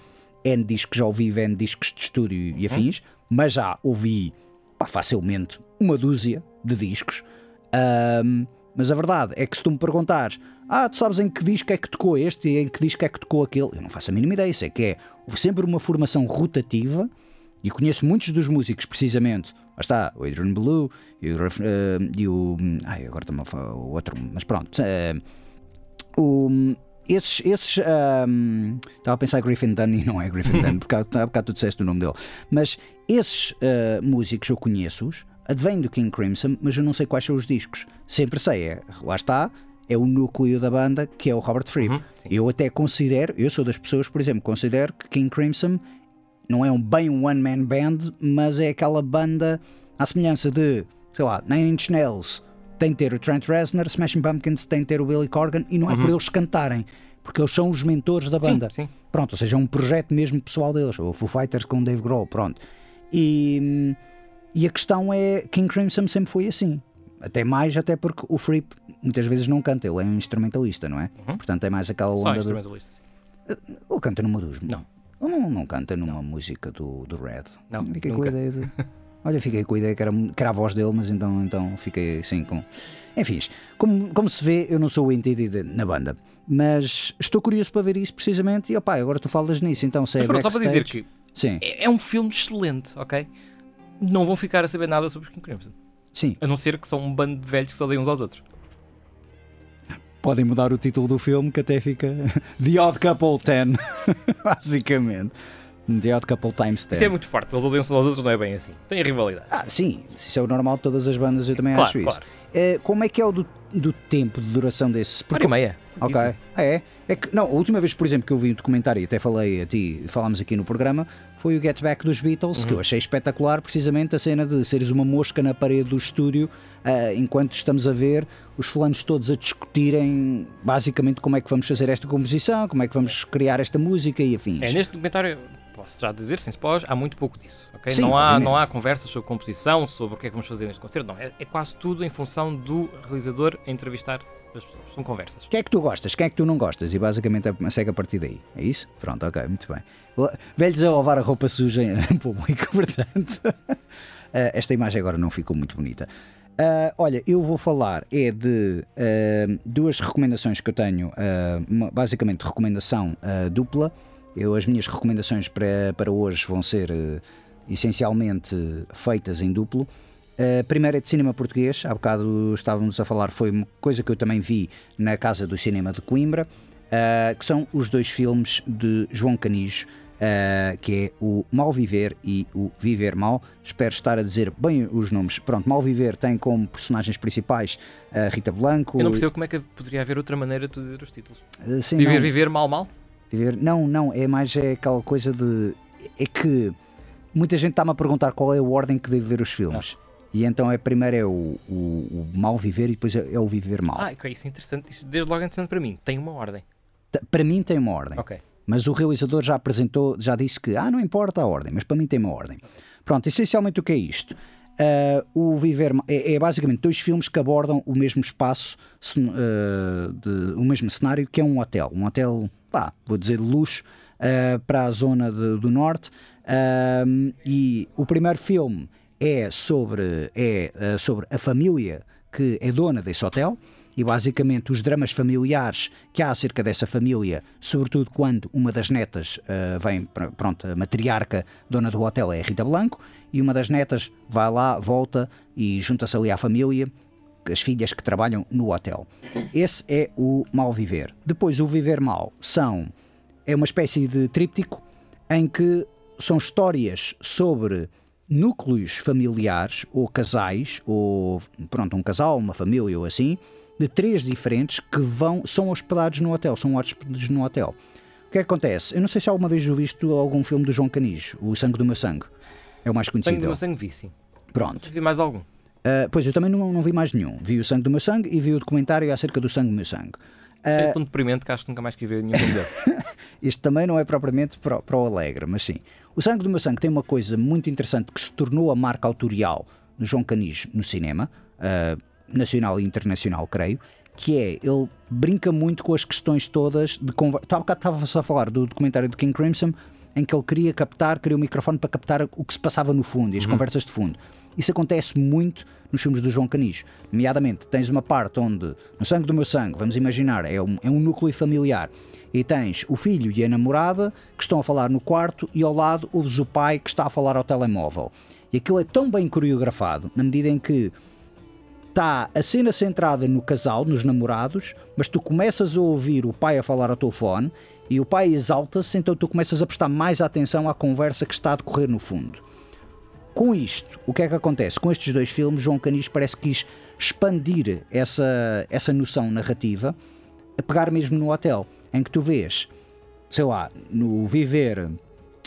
N discos ao vivo, N discos de estúdio e afins, hum. mas já ouvi pá, facilmente uma dúzia de discos. Um, mas a verdade é que se tu me perguntares, ah, tu sabes em que disco é que tocou este e em que disco é que tocou aquele, eu não faço a mínima ideia. Sei que é sempre uma formação rotativa e conheço muitos dos músicos, precisamente. Lá está, o Adrian Blue e o. Uh, e o ai, agora também o outro, mas pronto. Uh, o, esses. esses um, estava a pensar Griffin Dunn e não é Griffin <laughs> Dunn, porque há, há bocado tu disseste o nome dele. Mas esses uh, músicos eu conheço-os advém do King Crimson, mas eu não sei quais são os discos. Sempre sei, é, lá está, é o núcleo da banda que é o Robert Fripp. Uhum, eu até considero, eu sou das pessoas, por exemplo, considero que King Crimson não é um bem um one man band, mas é aquela banda à semelhança de, sei lá, Nine Inch Nails tem de ter o Trent Reznor, Smashing Pumpkins tem de ter o Billy Corgan e não é uhum. por eles cantarem, porque eles são os mentores da banda. Sim, sim. Pronto, ou seja, é um projeto mesmo pessoal deles, o Foo Fighters com o Dave Grohl, pronto. E e a questão é, King Crimson sempre foi assim. Até mais, até porque o Fripp muitas vezes não canta, ele é um instrumentalista, não é? Uhum. Portanto, é mais aquela onda. Só instrumentalista. Do... Ele canta numa dos. Não. Ele não, não canta numa não. música do, do Red. Não. Fiquei nunca. com a ideia de. <laughs> Olha, fiquei com a ideia que era, que era a voz dele, mas então, então fiquei assim com. Enfim, como, como se vê, eu não sou o entendido na banda. Mas estou curioso para ver isso precisamente. E opá, agora tu falas nisso, então sei. Mas só para dizer que Sim. É, é um filme excelente, ok? não vão ficar a saber nada sobre os King Crimson. Sim. A não ser que são um bando de velhos que se odeiam uns aos outros. Podem mudar o título do filme que até fica <laughs> The Odd Couple 10, <laughs> basicamente. The Odd Couple Times 10. Isto é muito forte, eles odeiam uns aos outros, não é bem assim. Tem a rivalidade. Ah, sim, isso é o normal de todas as bandas, eu também claro, acho claro. isso. É, como é que é o do, do tempo de duração desse? Porque... Hora e meia. Ok. Ah, é? É que, não, a última vez, por exemplo, que eu vi um documentário, e até falei a ti, falámos aqui no programa, foi o Get Back dos Beatles, uhum. que eu uhum. achei espetacular, precisamente a cena de seres uma mosca na parede do estúdio, uh, enquanto estamos a ver os fulanos todos a discutirem basicamente como é que vamos fazer esta composição, como é que vamos criar esta música e afins. É, neste documentário, posso já dizer, sem spoilers, há muito pouco disso. Okay? Sim, não, há, não há conversas sobre composição, sobre o que é que vamos fazer neste concerto, não. É, é quase tudo em função do realizador entrevistar as pessoas. São conversas. Quem é que tu gostas? Quem é que tu não gostas? E basicamente é, segue a partir daí. É isso? Pronto, ok, muito bem. Velhos a lavar a roupa suja em <laughs> público, <laughs> portanto. Eh, esta imagem agora não ficou muito bonita. Uh, olha, eu vou falar é de uh, duas recomendações que eu tenho, uh, basicamente recomendação dupla. Eu, as minhas recomendações para, para hoje vão ser essencialmente feitas em duplo. A primeira é de cinema português, há bocado estávamos a falar, foi uma coisa que eu também vi na Casa do Cinema de Coimbra, uh, que são os dois filmes de João Canijo, uh, que é o Mal Viver e o Viver Mal. Espero estar a dizer bem os nomes. Pronto, Mal Viver tem como personagens principais a Rita Blanco. Eu não percebo como é que poderia haver outra maneira de dizer os títulos. Uh, sim, viver, não. Viver, Mal, Mal? Viver, não, não, é mais é aquela coisa de. É que muita gente está-me a perguntar qual é a ordem que devo ver os filmes. Não. E então é primeiro é o, o, o mal viver e depois é, é, o viver mal. Ah, ok, isso é interessante. Isso desde logo é interessante para mim. Tem uma ordem. Para mim tem uma ordem. Ok. Mas o realizador já apresentou, já disse que ah, não importa a ordem, mas para mim tem uma ordem. Pronto, essencialmente o que é isto? Uh, o Viver é, é, basicamente dois filmes que abordam o mesmo espaço, uh, de, o mesmo cenário, que é um hotel. Um hotel, pá, vou dizer, luxo, uh, para a zona de, do norte. e o primeiro filme é sobre, é, uh, sobre a família que é dona desse hotel e basicamente os dramas familiares que há acerca dessa família, sobretudo quando uma das netas uh, vem, pronto, a matriarca dona do hotel é a Rita Blanco, e uma das netas vai lá, volta e junta-se ali à família, as filhas que trabalham no hotel. Esse é o mal viver. Depois, o viver mal são é uma espécie de tríptico em que são histórias sobre núcleos familiares ou casais, ou pronto, um casal, uma família ou assim, de três diferentes que vão, são hospedados no hotel, são hóspedes no hotel. O que, é que acontece? Eu não sei se alguma vez visto algum filme do João Canis, O Sangue do Meu Sangue. É o mais conhecido. Sangue do Meu Sangue vi, sim. Pronto. Não sei se vi mais algum. Uh, pois eu também não, não vi mais nenhum. Vi o Sangue do Meu Sangue e vi o documentário acerca do Sangue do Meu Sangue. É tão deprimente que acho que nunca mais quis ver nenhum filme dele. <laughs> Isto também não é propriamente para, para o alegre, mas sim. O Sangue do Meu Sangue tem uma coisa muito interessante que se tornou a marca autorial do João Canis no cinema, uh, nacional e internacional, creio, que é, ele brinca muito com as questões todas de conversa. Há bocado estava a falar do documentário do King Crimson, em que ele queria captar, queria o um microfone para captar o que se passava no fundo e as uhum. conversas de fundo. Isso acontece muito nos filmes do João Canis. Nomeadamente, tens uma parte onde, no sangue do meu sangue, vamos imaginar, é um, é um núcleo familiar. E tens o filho e a namorada que estão a falar no quarto e ao lado ouves o pai que está a falar ao telemóvel. E aquilo é tão bem coreografado, na medida em que está a cena centrada no casal, nos namorados, mas tu começas a ouvir o pai a falar ao telefone e o pai exalta-se, então tu começas a prestar mais atenção à conversa que está a decorrer no fundo. Com isto, o que é que acontece? Com estes dois filmes, João Canis parece que quis expandir essa, essa noção narrativa a pegar mesmo no hotel, em que tu vês, sei lá, no Viver,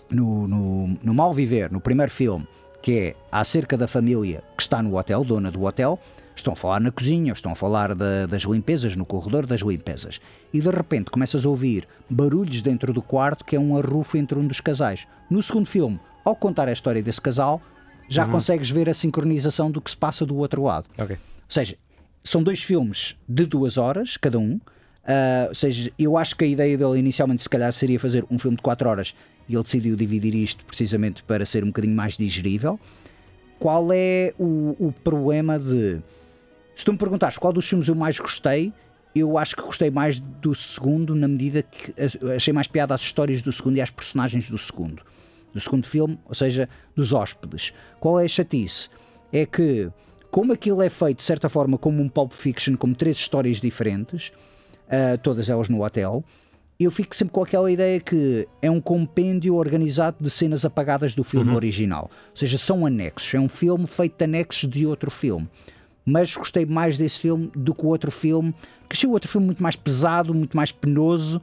no, no, no Mal Viver, no primeiro filme, que é acerca da família que está no hotel, dona do hotel, estão a falar na cozinha, estão a falar da, das limpezas, no corredor das limpezas. E de repente começas a ouvir barulhos dentro do quarto que é um arrufo entre um dos casais. No segundo filme, ao contar a história desse casal, já uhum. consegues ver a sincronização do que se passa do outro lado. Okay. Ou seja, são dois filmes de duas horas, cada um. Uh, ou seja, eu acho que a ideia dele inicialmente, se calhar, seria fazer um filme de quatro horas e ele decidiu dividir isto precisamente para ser um bocadinho mais digerível. Qual é o, o problema de. Se tu me perguntares qual dos filmes eu mais gostei, eu acho que gostei mais do segundo, na medida que achei mais piada às histórias do segundo e às personagens do segundo do segundo filme, ou seja, dos hóspedes. Qual é a chatice? É que, como aquilo é feito de certa forma como um Pulp Fiction, como três histórias diferentes, uh, todas elas no hotel, eu fico sempre com aquela ideia que é um compêndio organizado de cenas apagadas do filme uhum. original. Ou seja, são anexos. É um filme feito de anexos de outro filme. Mas gostei mais desse filme do que o outro filme, que achei o outro filme muito mais pesado, muito mais penoso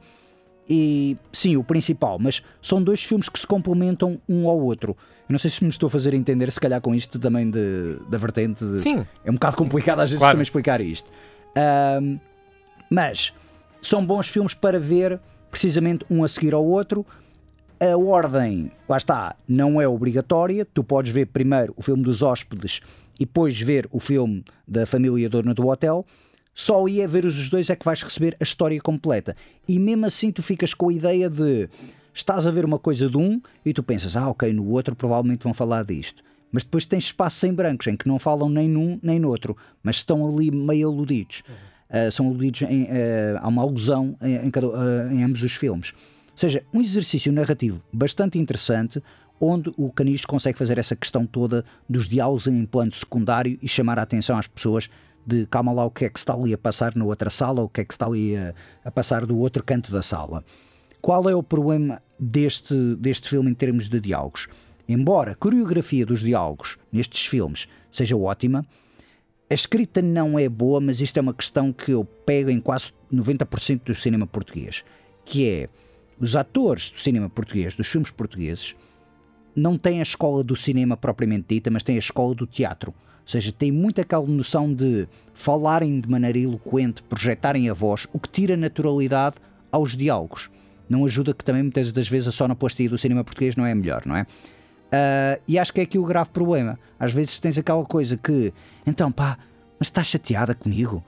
e sim, o principal, mas são dois filmes que se complementam um ao outro. Eu não sei se me estou a fazer entender, se calhar com isto também de, da vertente. De, sim. É um bocado complicado às vezes claro. também explicar isto. Um, mas são bons filmes para ver precisamente um a seguir ao outro. A ordem, lá está, não é obrigatória. Tu podes ver primeiro o filme dos hóspedes e depois ver o filme da família dona do hotel só ia ver os dois é que vais receber a história completa. E mesmo assim tu ficas com a ideia de estás a ver uma coisa de um e tu pensas, ah, ok, no outro provavelmente vão falar disto. Mas depois tens espaços em brancos em que não falam nem num nem no outro, mas estão ali meio aludidos. Uhum. Uh, são aludidos em, uh, há uma alusão em, em, cada, uh, em ambos os filmes. Ou seja, um exercício narrativo bastante interessante, onde o Canis consegue fazer essa questão toda dos diálogos em plano secundário e chamar a atenção às pessoas de calma lá o que é que está ali a passar na outra sala, ou o que é que está ali a, a passar do outro canto da sala. Qual é o problema deste, deste filme em termos de diálogos? Embora a coreografia dos diálogos nestes filmes seja ótima, a escrita não é boa, mas isto é uma questão que eu pego em quase 90% do cinema português, que é os atores do cinema português, dos filmes portugueses, não têm a escola do cinema propriamente dita, mas têm a escola do teatro. Ou seja, tem muito aquela noção de falarem de maneira eloquente, projetarem a voz, o que tira naturalidade aos diálogos. Não ajuda que também muitas das vezes a sonoplastia do cinema português não é melhor, não é? Uh, e acho que é aqui o grave problema. Às vezes tens aquela coisa que, então pá, mas estás chateada comigo?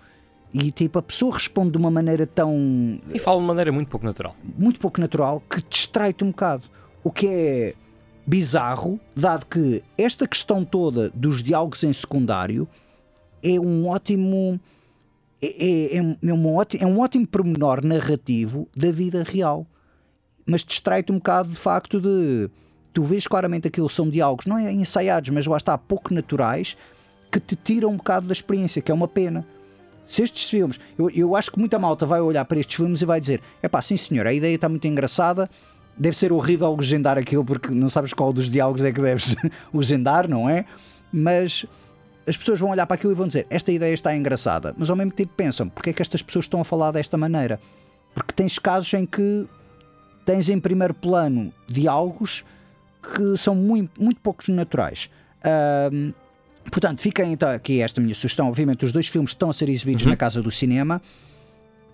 E tipo, a pessoa responde de uma maneira tão. Sim, fala de uma maneira muito pouco natural. Muito pouco natural, que distrai-te um bocado. O que é bizarro, dado que esta questão toda dos diálogos em secundário é um ótimo. É, é, é, um, ótimo, é um ótimo pormenor narrativo da vida real. Mas distrai-te um bocado de facto de. Tu vês claramente aquilo são diálogos, não é ensaiados, mas lá está, pouco naturais, que te tiram um bocado da experiência, que é uma pena. Se estes filmes, eu, eu acho que muita malta vai olhar para estes filmes e vai dizer: é pá, sim senhor, a ideia está muito engraçada, deve ser horrível legendar aquilo porque não sabes qual dos diálogos é que deves <laughs> legendar, não é? Mas as pessoas vão olhar para aquilo e vão dizer esta ideia está engraçada, mas ao mesmo tempo pensam porque é que estas pessoas estão a falar desta maneira? Porque tens casos em que tens em primeiro plano diálogos que são muito, muito poucos naturais. Um, portanto, fiquem então aqui esta minha sugestão. Obviamente, os dois filmes estão a ser exibidos uhum. na Casa do Cinema.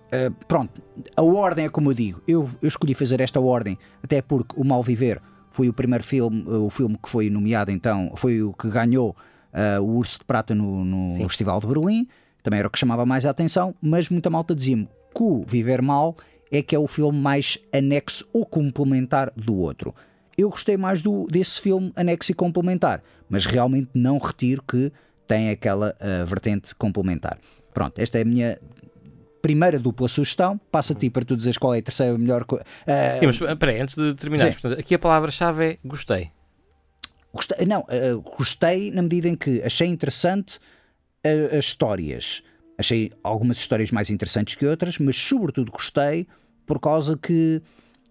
Uh, pronto, a ordem é como eu digo. Eu, eu escolhi fazer esta ordem até porque O Mal Viver foi o primeiro filme, uh, o filme que foi nomeado, então, foi o que ganhou uh, o Urso de Prata no, no Festival de Berlim. Também era o que chamava mais a atenção, mas muita malta dizia-me que o Viver Mal é que é o filme mais anexo ou complementar do outro. Eu gostei mais do, desse filme anexo e complementar, mas realmente não retiro que tem aquela vertente complementar. Pronto, esta é a minha primeira dupla sugestão. Passa a ti para tu dizeres qual é a terceira melhor. Uh, Sim, mas espera antes de terminar, aqui a palavra-chave é gostei. Gostei, não, uh, gostei na medida em que achei interessante uh, as histórias. Achei algumas histórias mais interessantes que outras, mas sobretudo gostei por causa que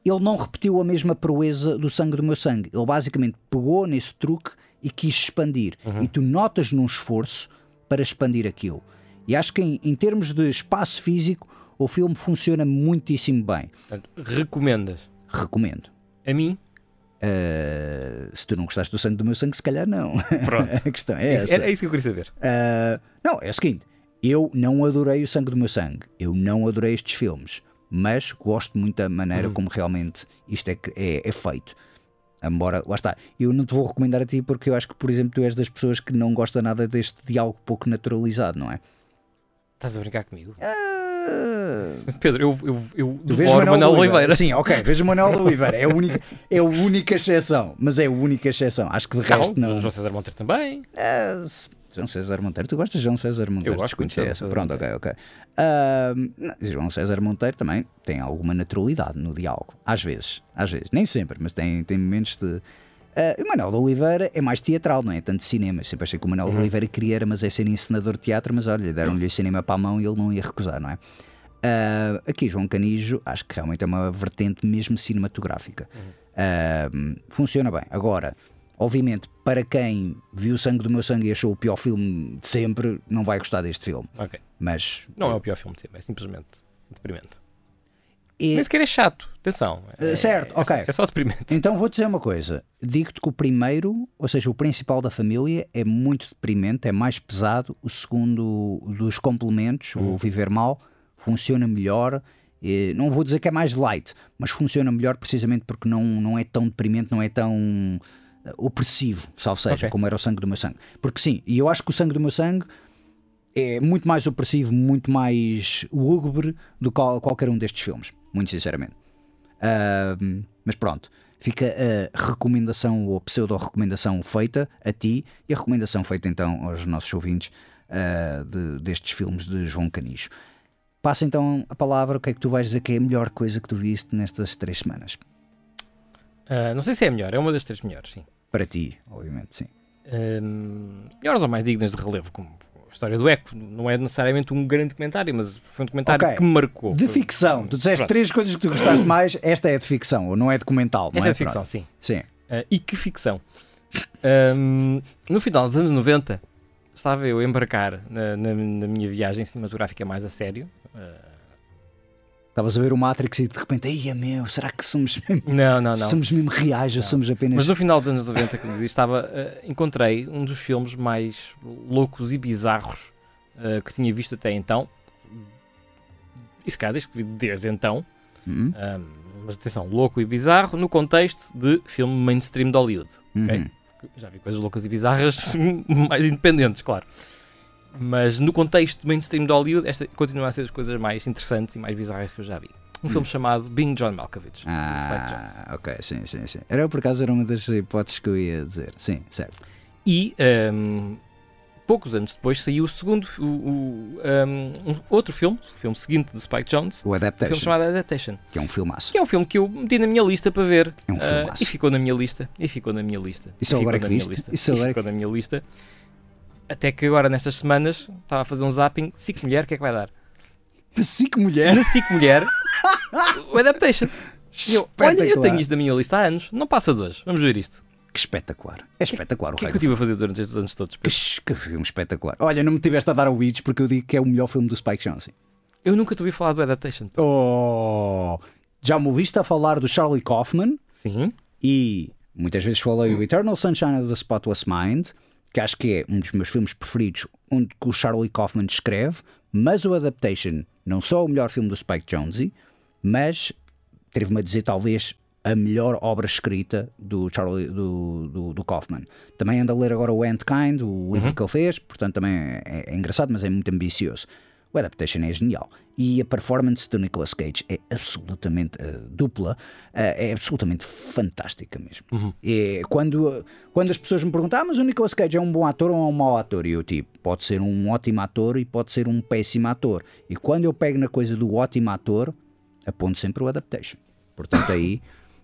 ele não repetiu a mesma proeza do sangue do meu sangue. Ele basicamente pegou nesse truque e quis expandir. Uhum. E tu notas num esforço para expandir aquilo. E acho que em, em termos de espaço físico, o filme funciona muitíssimo bem. Portanto, recomendas? Recomendo. A mim? Uh, se tu não gostaste do sangue do meu sangue, se calhar não. Pronto. <laughs> a questão é essa. É, é isso que eu queria saber. Uh, não, é o seguinte: eu não adorei o sangue do meu sangue. Eu não adorei estes filmes. Mas gosto muito da maneira uhum. como realmente isto é, é, é feito. Embora, lá está, eu não te vou recomendar a ti porque eu acho que, por exemplo, tu és das pessoas que não gosta nada deste diálogo pouco naturalizado, não é? Estás a brincar comigo? Uh... <laughs> Pedro, eu, eu, eu devoro Manuel, Manuel Oliveira. Oliveira. Sim, ok, vejo Manuel Oliveira. É a, única, é a única exceção, mas é a única exceção. Acho que de não, resto não. João César Monteiro também. Uh, João César Monteiro, tu gostas de João César Monteiro? Eu gosto muito de essa. Pronto, ok, ok. Uh, João César Monteiro também tem alguma naturalidade no diálogo. Às vezes, às vezes. Nem sempre, mas tem, tem momentos de Uh, o Manuel de Oliveira é mais teatral, não é tanto cinema. Sempre achei que o Manuel uhum. de Oliveira queria mas é ser encenador de teatro, mas olha, deram-lhe o cinema para a mão e ele não ia recusar, não é? Uh, aqui, João Canijo, acho que realmente é uma vertente mesmo cinematográfica. Uhum. Uh, funciona bem. Agora, obviamente, para quem viu o Sangue do Meu Sangue e achou o pior filme de sempre, não vai gostar deste filme. Ok. Mas. Não é o pior filme de sempre, é simplesmente deprimente. E... Nem sequer é chato, atenção. É, certo, é, ok. É só deprimente. Então vou dizer uma coisa: digo-te que o primeiro, ou seja, o principal da família, é muito deprimente, é mais pesado. O segundo dos complementos, o uhum. Viver Mal, funciona melhor. E não vou dizer que é mais light, mas funciona melhor precisamente porque não, não é tão deprimente, não é tão opressivo, salvo seja, okay. como era o sangue do meu sangue. Porque sim, e eu acho que o sangue do meu sangue é muito mais opressivo, muito mais lúgubre do que qualquer um destes filmes muito sinceramente. Uh, mas pronto, fica a recomendação ou pseudo-recomendação feita a ti e a recomendação feita então aos nossos ouvintes uh, de, destes filmes de João Canijo. Passa então a palavra, o que é que tu vais dizer que é a melhor coisa que tu viste nestas três semanas? Uh, não sei se é a melhor, é uma das três melhores, sim. Para ti, obviamente, sim. melhores ou mais dignas de relevo, como história do Eco não é necessariamente um grande documentário, mas foi um documentário okay. que me marcou. De ficção. Tu disseste Pronto. três coisas que tu gostaste <coughs> mais, esta é de ficção, ou não é documental. Esta é? é de ficção, sim. sim. Uh, e que ficção. Um, no final dos anos 90, estava eu a embarcar na, na, na minha viagem cinematográfica mais a sério. Uh, Estavas a ver o Matrix e de repente, ai meu, será que somos mesmo, não, não, não. <laughs> somos mesmo reais ou somos apenas. Mas no final dos anos 90, como dizia, estava, uh, encontrei um dos filmes mais loucos e bizarros uh, que tinha visto até então. E se calhar desde, desde então. Uhum. Um, mas atenção, louco e bizarro no contexto de filme mainstream de Hollywood. Uhum. Okay? Já vi coisas loucas e bizarras <laughs> mais independentes, claro. Mas no contexto mainstream de Hollywood, esta continua a ser das coisas mais interessantes e mais bizarras que eu já vi. Um hum. filme chamado Being John Malkovich. Ah, ok, sim, sim, sim. Era por acaso era uma das hipóteses que eu ia dizer. Sim, certo. E um, poucos anos depois saiu o segundo, o, o um, outro filme, o filme seguinte do Spike Jones, o Adaptation. Um filme chamado Adaptation. Que é um filmaço. Que é um filme que eu meti na minha lista para ver. É um. Uh, e ficou na minha lista. E ficou na minha lista. Isso e agora que viste? Lista, Isso agora ficou na minha lista. Até que agora, nestas semanas, estava a fazer um zapping. SIC Mulher, o que é que vai dar? De SIC Mulher? SIC Mulher, <laughs> o Adaptation. Eu, olha, eu tenho isto na minha lista há anos, não passa de hoje. Vamos ver isto. Que espetacular. É espetacular. O que, que é que eu estive a fazer durante estes anos todos? Que, que filme espetacular. Olha, não me tiveste a dar o Witch porque eu digo que é o melhor filme do Spike Jonze. Eu nunca te ouvi falar do Adaptation. Oh! Já me ouviste a falar do Charlie Kaufman? Sim. E muitas vezes falei o Eternal Sunshine of the Spotless Mind, que acho que é um dos meus filmes preferidos, onde o Charlie Kaufman escreve, mas o Adaptation não só o melhor filme do Spike Jonze, mas teve-me a dizer talvez a melhor obra escrita do Charlie do, do, do, Kaufman. Também ando a ler agora o Endkind, o livro uhum. que ele fez, portanto também é, é, engraçado, mas é muito ambicioso. O Adaptation é genial. E a performance do Nicolas Cage é absolutamente uh, dupla, uh, é absolutamente fantástica mesmo. Uhum. É, quando, quando as pessoas me perguntam, ah, mas o Nicolas Cage é um bom ator ou é um mau ator? E eu tipo, pode ser um ótimo ator e pode ser um péssimo ator. E quando eu pego na coisa do ótimo ator, aponto sempre o Adaptation. Portanto, aí.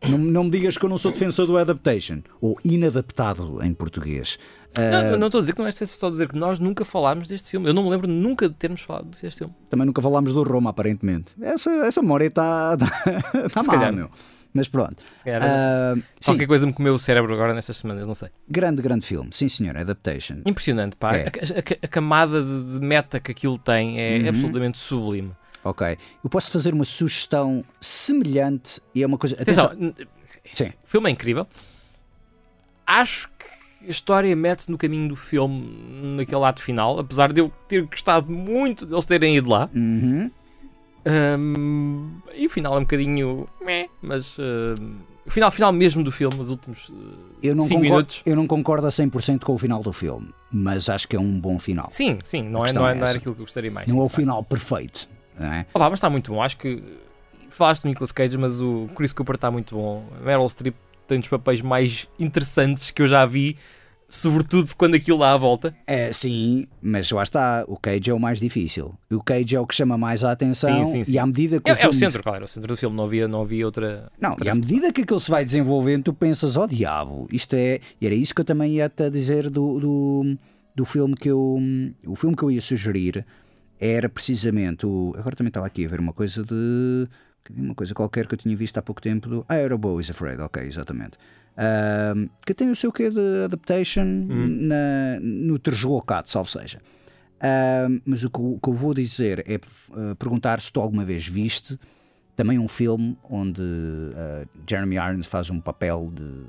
Não, não me digas que eu não sou defensor do adaptation, ou inadaptado em português. Não, não estou a dizer que não és defensor, estou a dizer que nós nunca falámos deste filme. Eu não me lembro nunca de termos falado deste filme. Também nunca falámos do Roma, aparentemente. Essa, essa memória está tá, <laughs> tá má, meu. Mas pronto. Se calhar, uh, qualquer coisa me comeu o cérebro agora nesstas semanas, não sei. Grande, grande filme. Sim, senhor. Adaptation. Impressionante, pá. É. A, a, a, camada de, de, meta que aquilo tem é uhum. absolutamente sublime. Ok. Eu posso fazer uma sugestão semelhante e é uma coisa. Atenção, Atenção. Sim. o filme é incrível. Acho que a história mete-se no caminho do filme naquele lado final, apesar de eu ter gostado muito deles terem ido lá. Uhum. Um, e o final é um bocadinho. Meh, mas. Uh, o final, final mesmo do filme, os últimos 5 uh, minutos. Eu não concordo a 100% com o final do filme, mas acho que é um bom final. Sim, sim, não, é, não, é, é não era aquilo que eu gostaria mais. Não é o final perfeito, não é? Opa, mas está muito bom. Acho que falaste do Nicolas Cage, mas o Chris Cooper está muito bom. Meryl Streep tem dos papéis mais interessantes que eu já vi, sobretudo quando aquilo lá à volta. É, sim, mas lá está, o Cage é o mais difícil. O Cage é o que chama mais a atenção sim, sim, sim. e à medida que é, o filme... é o centro, claro, é o centro do filme, não havia, não havia outra... Não, outra e à medida que aquilo se vai desenvolvendo, tu pensas, oh diabo, isto é... E era isso que eu também ia-te dizer do, do, do filme que eu... O filme que eu ia sugerir era precisamente o... Agora também estava aqui a ver uma coisa de uma coisa qualquer que eu tinha visto há pouco tempo do Ah, era Bo is Afraid, ok, exatamente. Uh, que tem o seu quê de adaptation hum. na, no Terjolocado, salvo seja. Uh, mas o que, o que, eu vou dizer é uh, perguntar se tu alguma vez viste também um filme onde uh, Jeremy Irons faz um papel de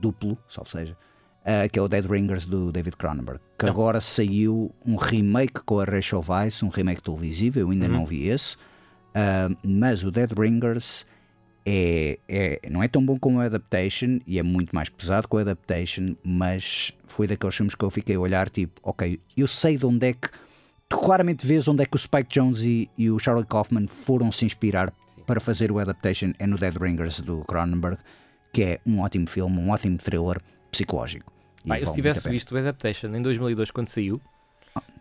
duplo, salvo seja, que é o Dead Ringers do David Cronenberg, que não. agora saiu um remake com a Rachel Weisz, um remake televisivo, eu ainda uhum. não vi esse. Uh, mas o Dead Ringers é, é, não é tão bom como o Adaptation e é muito mais pesado que o Adaptation, mas foi daqueles filmes que eu fiquei a olhar tipo, ok, eu sei de onde é que tu claramente vês onde é que o Spike Jones e, e o Charlie Kaufman foram se inspirar Sim. para fazer o Adaptation é no Dead Ringers do Cronenberg, que é um ótimo filme, um ótimo thriller psicológico. Pai, eu se tivesse visto o Adaptation em 2002 quando saiu,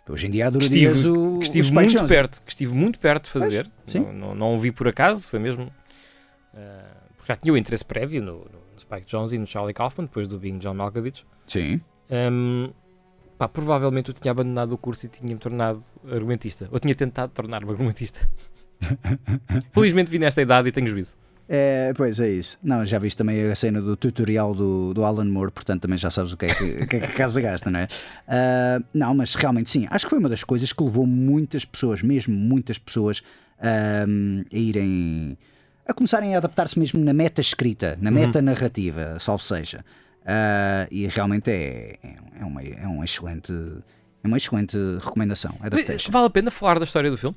Hoje em dia que estive, o, que estive muito perto, que estive muito perto de fazer. Não, não, não, o vi por acaso, foi mesmo. Uh, porque já tinha o interesse prévio no, no, Spike Jones e no Charlie Kaufman, depois do Bing John Malkovich. Sim. Um, pá, provavelmente eu tinha abandonado o curso e tinha-me tornado argumentista. Ou tinha tentado tornar-me argumentista. <laughs> Felizmente vi nesta idade e tenho juízo. É, pois é isso. Não, já viste também a cena do tutorial do, do Alan Moore, portanto também já sabes o que é que, que, é que a casa gasta, não é? Uh, não, mas realmente sim, acho que foi uma das coisas que levou muitas pessoas, mesmo muitas pessoas, uh, a irem. a começarem a adaptar-se mesmo na meta escrita, na meta uhum. narrativa, salvo seja. Uh, e realmente é, é, uma, é um excelente. É uma excelente recomendação. Adaptation. Vale a pena falar da história do filme?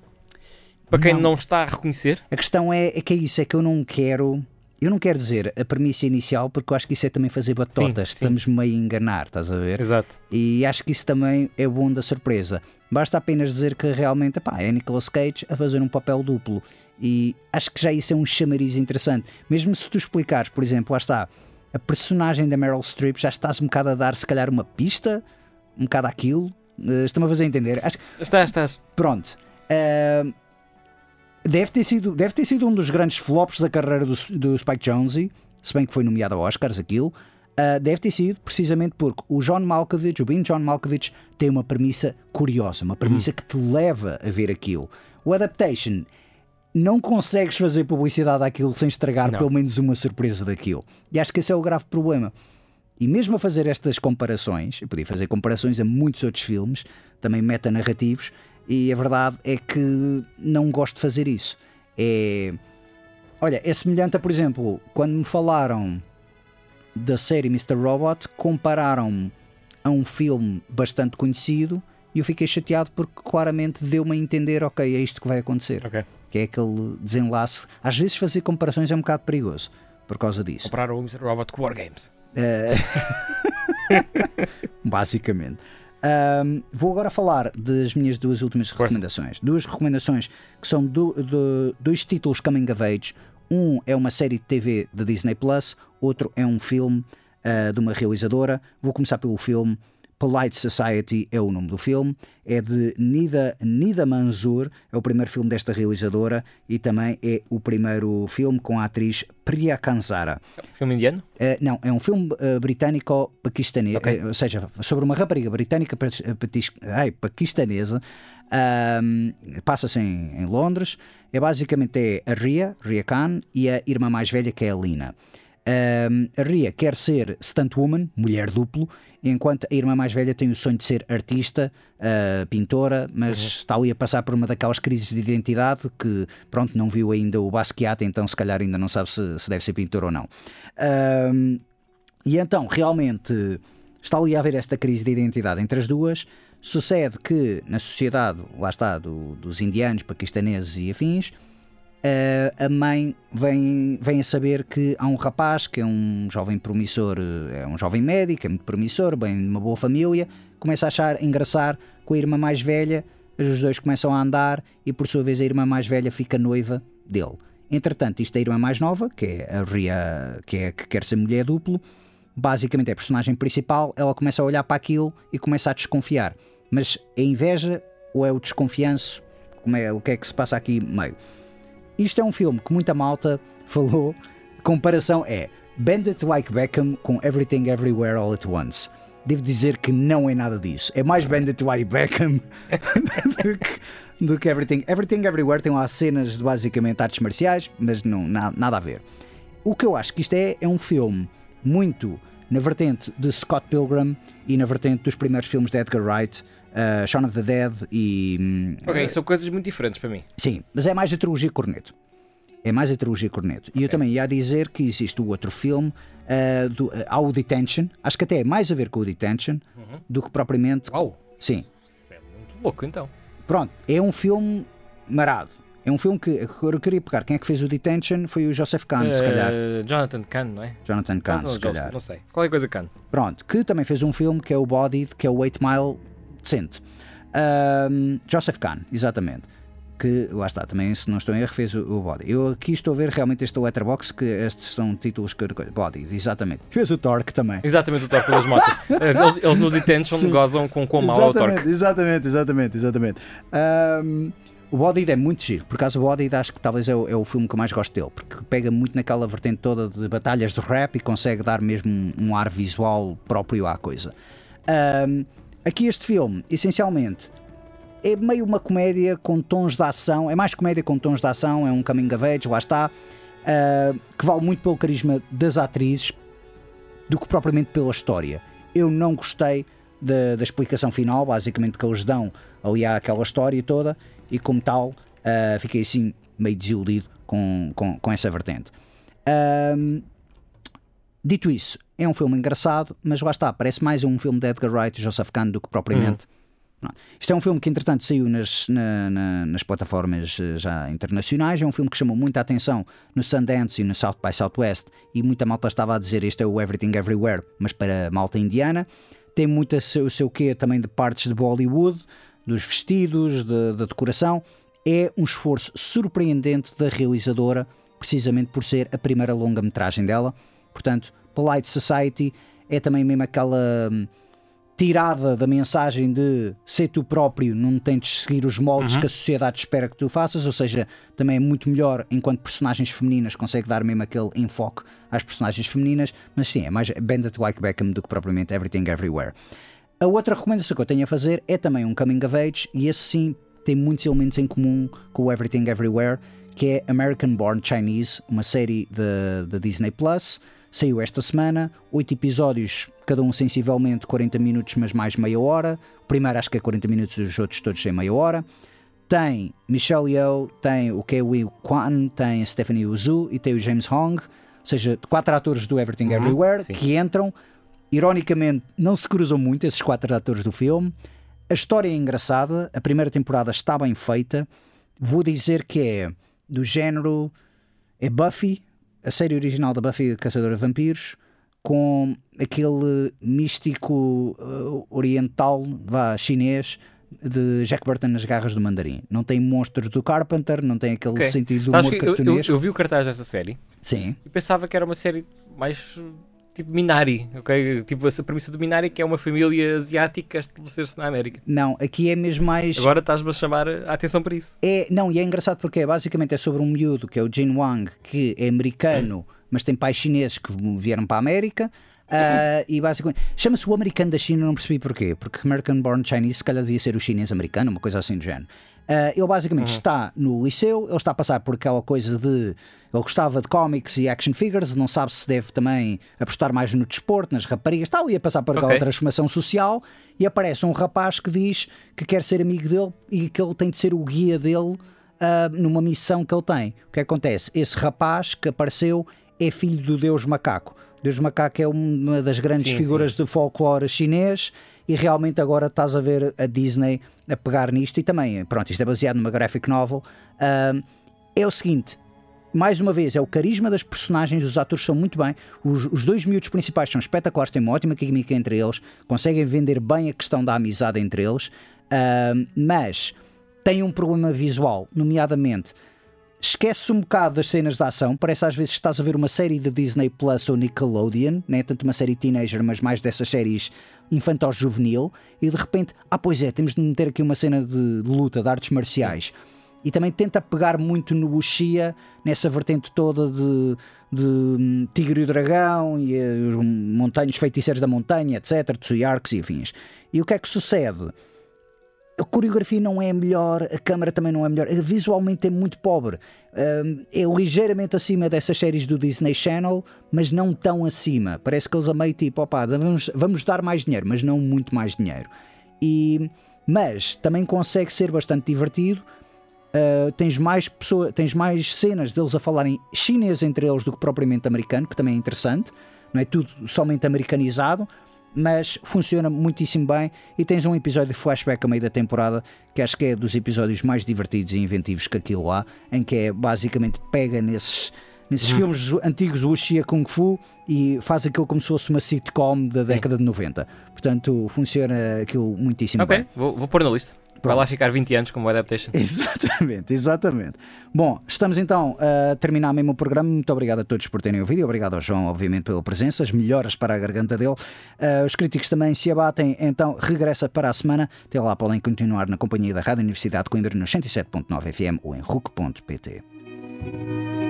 Para quem não, não está a reconhecer? A questão é, é, que é isso, é que eu não quero. Eu não quero dizer a premissa inicial, porque eu acho que isso é também fazer batotas. Sim, sim. Estamos meio a enganar, estás a ver? Exato. E acho que isso também é bom da surpresa. Basta apenas dizer que realmente epá, é Nicolas Cage a fazer um papel duplo. E acho que já isso é um chamariz interessante. Mesmo se tu explicares, por exemplo, lá está, a personagem da Meryl Streep, já estás um bocado a dar se calhar uma pista, um bocado aquilo. Uh, Estou-me a fazer entender. Acho... Estás, estás. Pronto. Uh, Deve ter sido, deve ter sido um dos grandes flops da carreira do, do Spike Jonze, se bem que foi nomeado a Oscars aquilo. Uh, deve ter sido precisamente porque o John Malkovich, o Ben John Malkovich, tem uma premissa curiosa, uma premissa uhum. que te leva a ver aquilo. O Adaptation não consegues fazer publicidade àquilo sem estragar não. pelo menos uma surpresa daquilo. E acho que esse é o grave problema. E mesmo a fazer estas comparações, eu podia fazer comparações a muitos outros filmes, também metanarrativos, e a verdade é que não gosto de fazer isso. É. Olha, é semelhante a, por exemplo, quando me falaram da série Mr. Robot, compararam a um filme bastante conhecido e eu fiquei chateado porque claramente deu-me a entender, ok, é isto que vai acontecer. Okay. Que é aquele desenlace. Às vezes fazer comparações é um bocado perigoso por causa disso. Comparar o Mr. Robot com Wargames. Uh... <laughs> Basicamente. Um, vou agora falar das minhas duas últimas recomendações. Duas recomendações que são do, do, dois títulos coming of age. Um é uma série de TV da Disney Plus, outro é um filme uh, de uma realizadora. Vou começar pelo filme Polite Society é o nome do filme, é de Nida, Nida Manzoor, é o primeiro filme desta realizadora e também é o primeiro filme com a atriz Priya Kanzara. Filme indiano? Uh, não, é um filme uh, britânico-paquistanês, okay. uh, ou seja, sobre uma rapariga britânica ai, paquistanesa. Passa-se em, em, Londres. É basicamente é a Ria, Ria Khan, e a irmã mais velha que é a Lina. A Ria quer ser stuntwoman, mulher duplo, enquanto a irmã mais velha tem o sonho de ser artista, uh, pintora, mas uhum. está ali a passar por uma daquelas crises de identidade que, pronto, não viu ainda o Basquiat, então se calhar ainda não sabe se, se deve ser pintor ou não. Uh, e então, realmente, está ali a haver esta crise de identidade entre as duas. Sucede que na sociedade, lá está, do, dos indianos, paquistaneses e afins, a mãe vem, vem a saber que há um rapaz que é um jovem promissor, eh, é um jovem médico, é muito promissor, bem de uma boa família, começa a achar engraçar com a irmã mais velha, os dois começam a andar e por sua vez a irmã mais velha fica noiva dele. Entretanto, isto é a irmã mais nova, que é a Ria, que, é, que quer ser mulher duplo, basicamente é a personagem principal, ela começa a olhar para aquilo e começa a desconfiar. Mas é inveja ou é o desconfianço? Como é, o que é que se passa aqui meio? Isto é um filme que muita malta falou. Comparação é Bandit Like Beckham com Everything Everywhere All at Once. Devo dizer que não é nada disso. É mais Bandit Like Beckham <laughs> do, que, do, que, Everything. Everything Everywhere tem lá cenas de basicamente artes marciais, mas não, na, nada a ver. O que eu acho que isto é, é um filme muito na vertente de Scott Pilgrim e na vertente dos primeiros filmes de Edgar Wright, uh, Shaun of the Dead e. Hum, ok, uh, são coisas muito diferentes para mim. Sim, mas é mais a trilogia Corneto. É mais a trilogia Corneto. Okay. E eu também ia dizer que existe o outro filme, uh, do, uh, ao Detention, acho que até é mais a ver com o Detention uhum. do que propriamente. Uau! Sim. Isso é muito louco então. Pronto, é um filme marado. É um filme que eu queria pegar. Quem é que fez o Detention foi o Joseph Kahn, uh, se calhar. Jonathan Kahn, não é? Jonathan Kahn, se calhar. Não sei. Qualquer coisa Kahn. Pronto, que também fez um filme que é o Bodied, que é o 8 Mile decente. Um, Joseph Kahn, exatamente. Que lá está, também se não estou em erro, fez o, o Body. Eu aqui estou a ver realmente este Letterbox, que estes são títulos que. Body, exatamente. Fez o Torque também. Exatamente, o Torque pelas motos. <laughs> eles, eles no Detention Sim. gozam com quão mal é o Torque. Exatamente, exatamente, exatamente. Um, o Body é muito giro, por acaso o Body acho que talvez é o, é o, filme que eu mais gosto dele, porque pega muito naquela vertente toda de batalhas de rap e consegue dar mesmo um, um ar visual próprio à coisa. Um, Aqui este filme, essencialmente, é meio uma comédia com tons de ação, é mais comédia com tons de ação, é um coming of age, lá está, uh, que vale muito pelo carisma das atrizes do que propriamente pela história. Eu não gostei da, da explicação final, basicamente, que eles dão ali àquela história toda, e como tal, uh, fiquei assim meio desiludido com, com, com essa vertente. Uh, dito isso, é um filme engraçado, mas lá está, parece mais um filme de Edgar Wright e Joseph Kahn do que propriamente. Uhum. Isto é um filme que, entretanto, saiu nas, na, na, nas plataformas eh, já internacionais. É um filme que chamou muita atenção no Sundance e no South by Southwest. E muita malta estava a dizer este é o Everything Everywhere, mas para malta indiana. Tem muito o seu, o seu quê também de partes de Bollywood, dos vestidos, de, da decoração. É um esforço surpreendente da realizadora, precisamente por ser a primeira longa-metragem dela. Portanto, Polite Society é também mesmo aquela hum, tirada da mensagem de ser tu próprio, não tentes seguir os moldes uhum. que a sociedade espera que tu faças, ou seja, também é muito melhor enquanto personagens femininas, consegue dar mesmo aquele enfoque às personagens femininas, mas sim, é mais Bandit Like Beckham do que propriamente Everything Everywhere. A outra recomendação que eu tenho a fazer é também um coming of age, e esse sim tem muitos elementos em comum com o Everything Everywhere, que é American Born Chinese, uma série da Disney Plus. Saiu esta semana, oito episódios, cada um sensivelmente 40 minutos, mas mais meia hora. O primeiro acho que é 40 minutos, os outros todos têm meia hora. Tem Michelle Yeoh, tem o Wei Kwan, tem Stephanie Uzu e tem o James Hong, ou seja, quatro atores do Everything uhum, Everywhere sim. que entram. Ironicamente, não se cruzam muito esses quatro atores do filme. A história é engraçada, a primeira temporada está bem feita. Vou dizer que é do género. É Buffy, a série original da Buffy Caçadora de Vampiros, com aquele místico uh, oriental, vá, chinês, de Jack Burton nas garras do mandarim. Não tem monstros do Carpenter, não tem aquele okay. sentido do humor. Eu, eu, eu, vi o cartaz dessa série. Sim. E pensava que era uma série mais tipo Minari, ok? Tipo essa premissa do Minari que é uma família asiática a estabelecer-se na América. Não, aqui é mesmo mais. Agora estás-me a chamar a atenção para isso. É, não, e é engraçado porque é, basicamente é sobre um miúdo que é o Jin Wang, que é americano, mas tem pais chineses que vieram para a América. Uh, e basicamente chama-se o americano da China, não percebi porquê, porque American Born Chinese se calhar devia ser o chinês americano, uma coisa assim do género. Uh, ele basicamente uhum. está no liceu, ele está a passar por aquela coisa de. Ele gostava de cómics e action figures, não sabe se deve também apostar mais no desporto, nas raparigas, tal, ia passar por aquela okay. transformação social e aparece um rapaz que diz que quer ser amigo dele e que ele tem de ser o guia dele uh, numa missão que ele tem. O que acontece? Esse rapaz que apareceu é filho do Deus Macaco. Deus Macaco é uma das grandes sim, figuras sim. de folclore chinês e realmente agora estás a ver a Disney a pegar nisto. E também, pronto, isto é baseado numa graphic novel. Uh, é o seguinte, mais uma vez, é o carisma das personagens, os atores são muito bem, os, os dois miúdos principais são espetaculares, têm uma ótima química entre eles, conseguem vender bem a questão da amizade entre eles, uh, mas têm um problema visual, nomeadamente esquece um bocado das cenas de ação. Parece às vezes que estás a ver uma série de Disney Plus ou Nickelodeon, né? tanto uma série teenager, mas mais dessas séries infantil-juvenil. E de repente, ah, pois é, temos de meter aqui uma cena de luta, de artes marciais. E também tenta pegar muito no Uxia, nessa vertente toda de, de hum, Tigre e o Dragão e os montanhos feiticeiros da montanha, etc., Arcs e afins. E o que é que sucede? A coreografia não é melhor, a câmera também não é melhor, visualmente é muito pobre. é ligeiramente acima dessas séries do Disney Channel, mas não tão acima. Parece que eles a meio tipo, opa, vamos, vamos dar mais dinheiro, mas não muito mais dinheiro. E, mas também consegue ser bastante divertido. Uh, tens, mais pessoa, tens mais cenas deles a falarem chinês entre eles do que propriamente americano, que também é interessante. Não é tudo somente americanizado, mas funciona muitíssimo bem e tens um episódio de flashback a meio da temporada que acho que é dos episódios mais divertidos e inventivos que aquilo há, em que é basicamente pega nesses nesses hum. filmes antigos do Wuxia Kung Fu e faz aquilo como se fosse uma sitcom da Sim. década de 90. Portanto, funciona aquilo muitíssimo okay. bem. Vou, vou pôr na lista. Vai lá ficar 20 anos como adaptation. <laughs> Exatamente, exatamente. Bom, estamos então a terminar mesmo o programa. Muito obrigado a todos por terem ouvido obrigado ao João, obviamente, pela presença. As melhoras para a garganta dele. Uh, os críticos também se abatem, então regressa para a semana. Até lá podem continuar na companhia da Rádio Universidade de Coimbra nos 107.9 FM ou em RUC.pt.